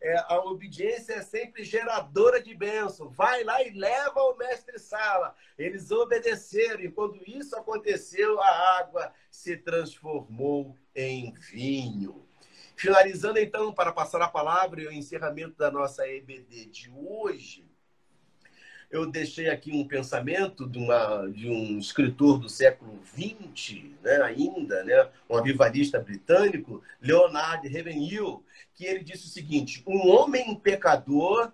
é, a obediência é sempre geradora de bênção. Vai lá e leva o mestre Sala. Eles obedeceram, e quando isso aconteceu, a água se transformou em vinho. Finalizando, então, para passar a palavra e o encerramento da nossa EBD de hoje, eu deixei aqui um pensamento de, uma, de um escritor do século XX, né, ainda, né, um avivalista britânico, Leonard Ravenhill, que ele disse o seguinte: um homem pecador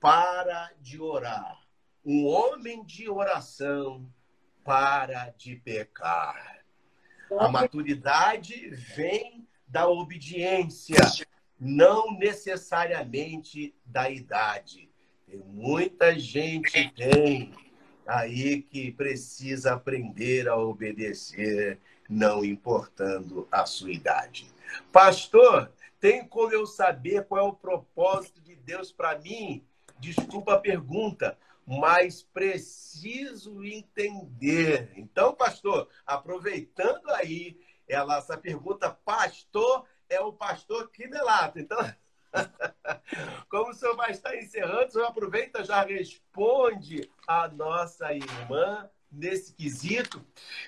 para de orar, um homem de oração para de pecar. A maturidade vem da obediência, não necessariamente da idade. Tem muita gente tem aí que precisa aprender a obedecer, não importando a sua idade. Pastor, tem como eu saber qual é o propósito de Deus para mim? Desculpa a pergunta, mas preciso entender. Então, pastor, aproveitando aí ela, essa pergunta, pastor é o pastor Quinelato. Então, Como o senhor vai estar encerrando, o senhor aproveita já responde a nossa irmã nesse quesito.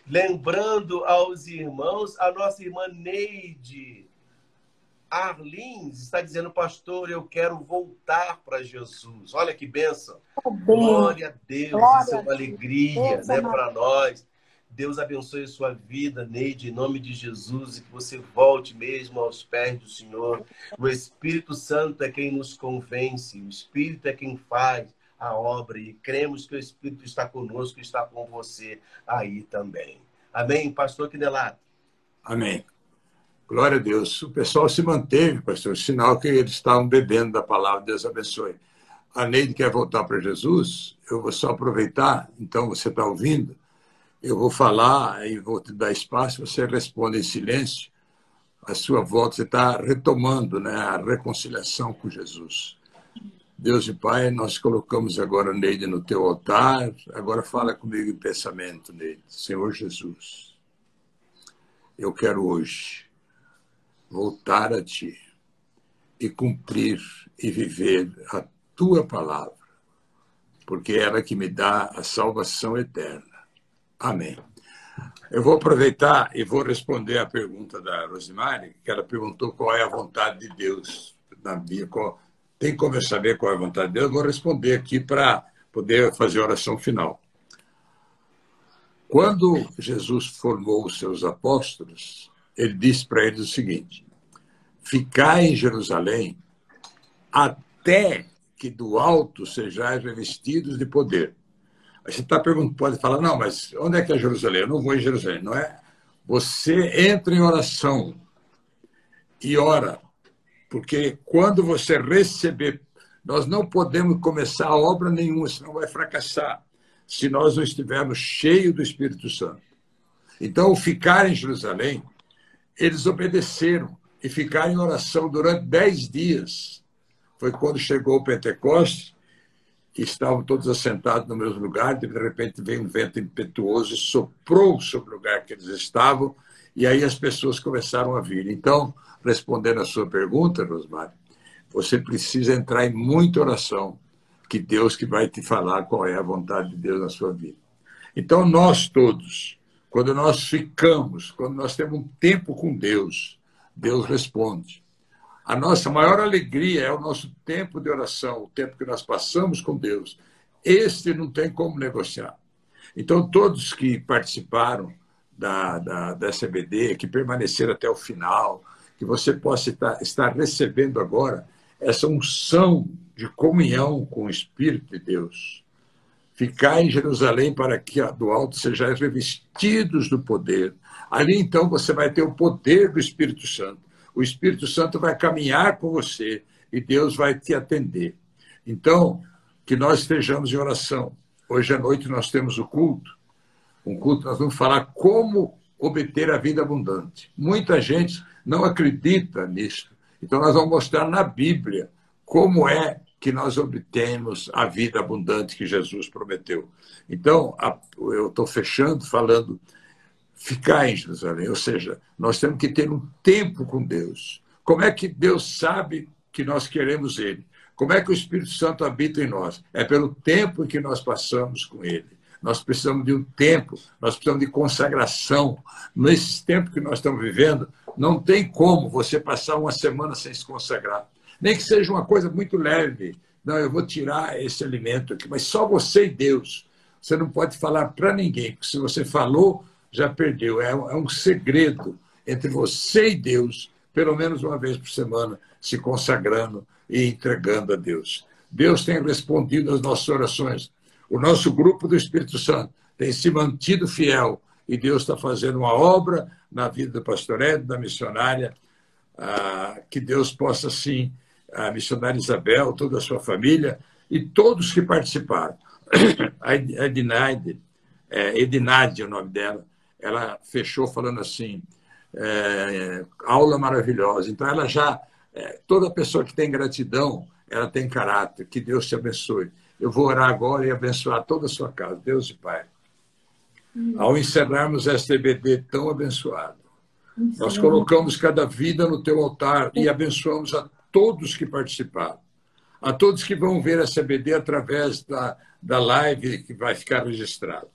Lembrando aos irmãos, a nossa irmã Neide Arlins está dizendo, pastor, eu quero voltar para Jesus. Olha que bênção. Glória a Deus, Glória isso é uma alegria Deus, né, para nós. Deus abençoe a sua vida, Neide, em nome de Jesus, e que você volte mesmo aos pés do Senhor. O Espírito Santo é quem nos convence, o Espírito é quem faz a obra, e cremos que o Espírito está conosco está com você aí também. Amém, pastor Quinelato? Amém. Glória a Deus. O pessoal se manteve, pastor, sinal que eles estavam bebendo da palavra. Deus abençoe. A Neide quer voltar para Jesus. Eu vou só aproveitar, então você está ouvindo. Eu vou falar e vou te dar espaço, você responde em silêncio. A sua volta, você está retomando né, a reconciliação com Jesus. Deus e Pai, nós colocamos agora Neide no teu altar. Agora fala comigo em pensamento, Neide. Senhor Jesus, eu quero hoje voltar a ti e cumprir e viver a tua palavra, porque é ela que me dá a salvação eterna. Amém. Eu vou aproveitar e vou responder a pergunta da Rosemary, que ela perguntou qual é a vontade de Deus na minha. Tem como eu saber qual é a vontade de Deus? Eu vou responder aqui para poder fazer a oração final. Quando Jesus formou os seus apóstolos, ele disse para eles o seguinte: Ficai em Jerusalém até que do alto sejais revestidos de poder. A gente está perguntando, pode falar, não, mas onde é que é Jerusalém? Eu não vou em Jerusalém, não é? Você entra em oração e ora, porque quando você receber, nós não podemos começar a obra nenhuma, senão vai fracassar, se nós não estivermos cheios do Espírito Santo. Então, ficar em Jerusalém, eles obedeceram e ficar em oração durante dez dias. Foi quando chegou o Pentecostes, que estavam todos assentados no mesmo lugar, de repente veio um vento impetuoso e soprou sobre o lugar que eles estavam, e aí as pessoas começaram a vir. Então, respondendo à sua pergunta, Rosmar, você precisa entrar em muita oração, que Deus que vai te falar qual é a vontade de Deus na sua vida. Então, nós todos, quando nós ficamos, quando nós temos um tempo com Deus, Deus responde. A nossa maior alegria é o nosso tempo de oração, o tempo que nós passamos com Deus. Este não tem como negociar. Então, todos que participaram da, da, da SBD, que permaneceram até o final, que você possa estar, estar recebendo agora essa unção de comunhão com o Espírito de Deus. Ficar em Jerusalém para que do alto sejais revestidos do poder. Ali então você vai ter o poder do Espírito Santo. O Espírito Santo vai caminhar com você e Deus vai te atender. Então, que nós estejamos em oração. Hoje à noite nós temos o culto. Um culto, nós vamos falar como obter a vida abundante. Muita gente não acredita nisso. Então, nós vamos mostrar na Bíblia como é que nós obtemos a vida abundante que Jesus prometeu. Então, eu estou fechando falando ficar em Jerusalém. Ou seja, nós temos que ter um tempo com Deus. Como é que Deus sabe que nós queremos Ele? Como é que o Espírito Santo habita em nós? É pelo tempo que nós passamos com Ele. Nós precisamos de um tempo, nós precisamos de consagração. Nesse tempo que nós estamos vivendo, não tem como você passar uma semana sem se consagrar. Nem que seja uma coisa muito leve. Não, eu vou tirar esse alimento aqui, mas só você e Deus. Você não pode falar para ninguém, porque se você falou, já perdeu. É, é um segredo entre você e Deus, pelo menos uma vez por semana, se consagrando e entregando a Deus. Deus tem respondido às nossas orações. O nosso grupo do Espírito Santo tem se mantido fiel e Deus está fazendo uma obra na vida do pastor Ed, da missionária, ah, que Deus possa, sim, a missionária Isabel, toda a sua família e todos que participaram. A Edinade, é, Edinade é o nome dela, ela fechou falando assim, é, aula maravilhosa. Então, ela já, é, toda pessoa que tem gratidão, ela tem caráter. Que Deus te abençoe. Eu vou orar agora e abençoar toda a sua casa. Deus e Pai. Hum. Ao encerrarmos esta EBD tão abençoado, nós colocamos cada vida no teu altar e abençoamos a todos que participaram, a todos que vão ver essa EBD através da, da live que vai ficar registrado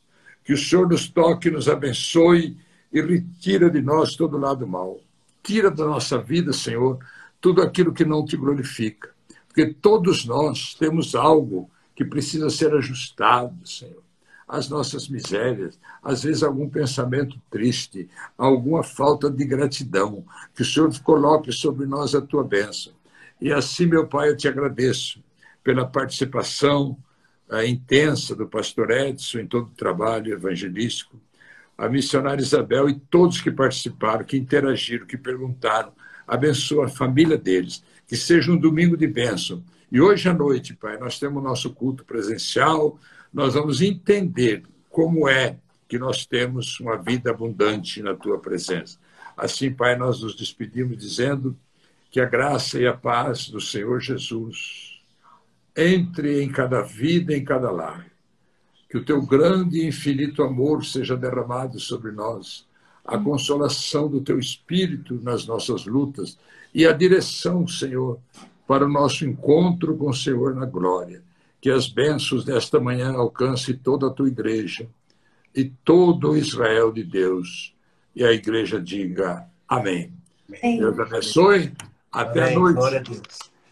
Que o Senhor nos toque, nos abençoe e retira de nós todo lado mal. Tira da nossa vida, Senhor, tudo aquilo que não te glorifica. Porque todos nós temos algo que precisa ser ajustado, Senhor. As nossas misérias, às vezes algum pensamento triste, alguma falta de gratidão. Que o Senhor coloque sobre nós a tua bênção. E assim, meu Pai, eu te agradeço pela participação intensa do pastor Edson em todo o trabalho evangelístico, a missionária Isabel e todos que participaram, que interagiram, que perguntaram. Abençoa a família deles. Que seja um domingo de bênção. E hoje à noite, Pai, nós temos nosso culto presencial. Nós vamos entender como é que nós temos uma vida abundante na tua presença. Assim, Pai, nós nos despedimos dizendo que a graça e a paz do Senhor Jesus entre em cada vida, em cada lar que o teu grande e infinito amor seja derramado sobre nós, a consolação do teu espírito nas nossas lutas e a direção, Senhor, para o nosso encontro com o Senhor na glória. Que as bênçãos desta manhã alcance toda a tua igreja e todo o Israel de Deus. E a igreja diga amém. amém. Deus abençoe. Até amém. a noite.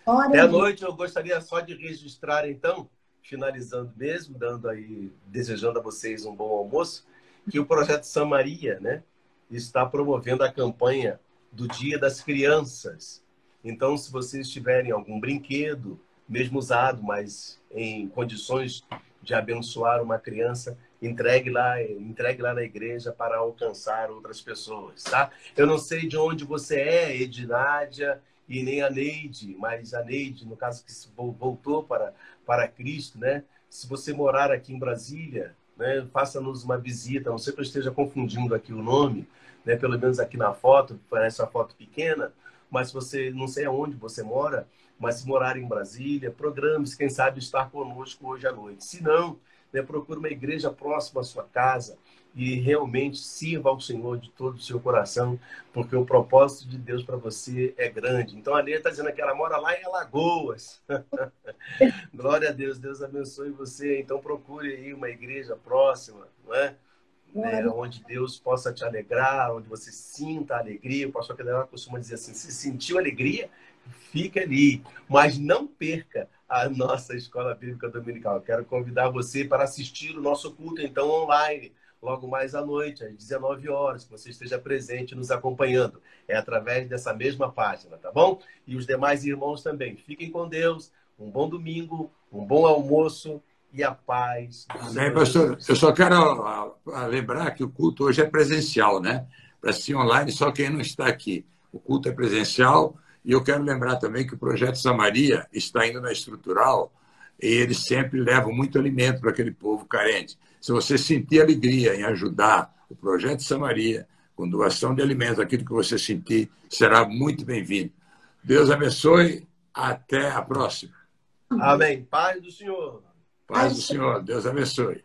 Glória a Deus. Até a noite eu gostaria só de registrar, então, finalizando mesmo, dando aí, desejando a vocês um bom almoço, que o projeto Samaria, né, está promovendo a campanha do Dia das Crianças. Então, se vocês tiverem algum brinquedo, mesmo usado, mas em condições de abençoar uma criança, entregue lá, entregue lá na igreja para alcançar outras pessoas, tá? Eu não sei de onde você é, Ednádia, e nem a Neide, mas a Neide, no caso que voltou para para Cristo, né? Se você morar aqui em Brasília, né, faça-nos uma visita. Não sei que eu esteja confundindo aqui o nome, né? Pelo menos aqui na foto, parece uma foto pequena, mas você não sei aonde você mora, mas se morar em Brasília, programe-se, quem sabe estar conosco hoje à noite. Se não, né, procure uma igreja próxima à sua casa e realmente sirva ao Senhor de todo o seu coração, porque o propósito de Deus para você é grande. Então a Leia está dizendo que ela mora lá em Alagoas. Glória a Deus, Deus abençoe você. Então procure aí uma igreja próxima, não é? É, onde Deus possa te alegrar, onde você sinta alegria. O pastor Cadeira costuma dizer assim: se sentiu alegria, fique ali, mas não perca a nossa escola bíblica dominical. Quero convidar você para assistir o nosso culto então online logo mais à noite, às 19 horas, que você esteja presente nos acompanhando. É através dessa mesma página, tá bom? E os demais irmãos também. Fiquem com Deus, um bom domingo, um bom almoço e a paz. Amém, pastor. Eu só quero ah, ah, lembrar que o culto hoje é presencial, né? Para assistir online, só quem não está aqui. O culto é presencial. E eu quero lembrar também que o projeto Samaria está indo na estrutural e eles sempre levam muito alimento para aquele povo carente. Se você sentir alegria em ajudar o Projeto Samaria, com doação de alimentos, aquilo que você sentir, será muito bem-vindo. Deus abençoe. Até a próxima. Amém. Paz do Senhor. Paz do Senhor. Deus abençoe.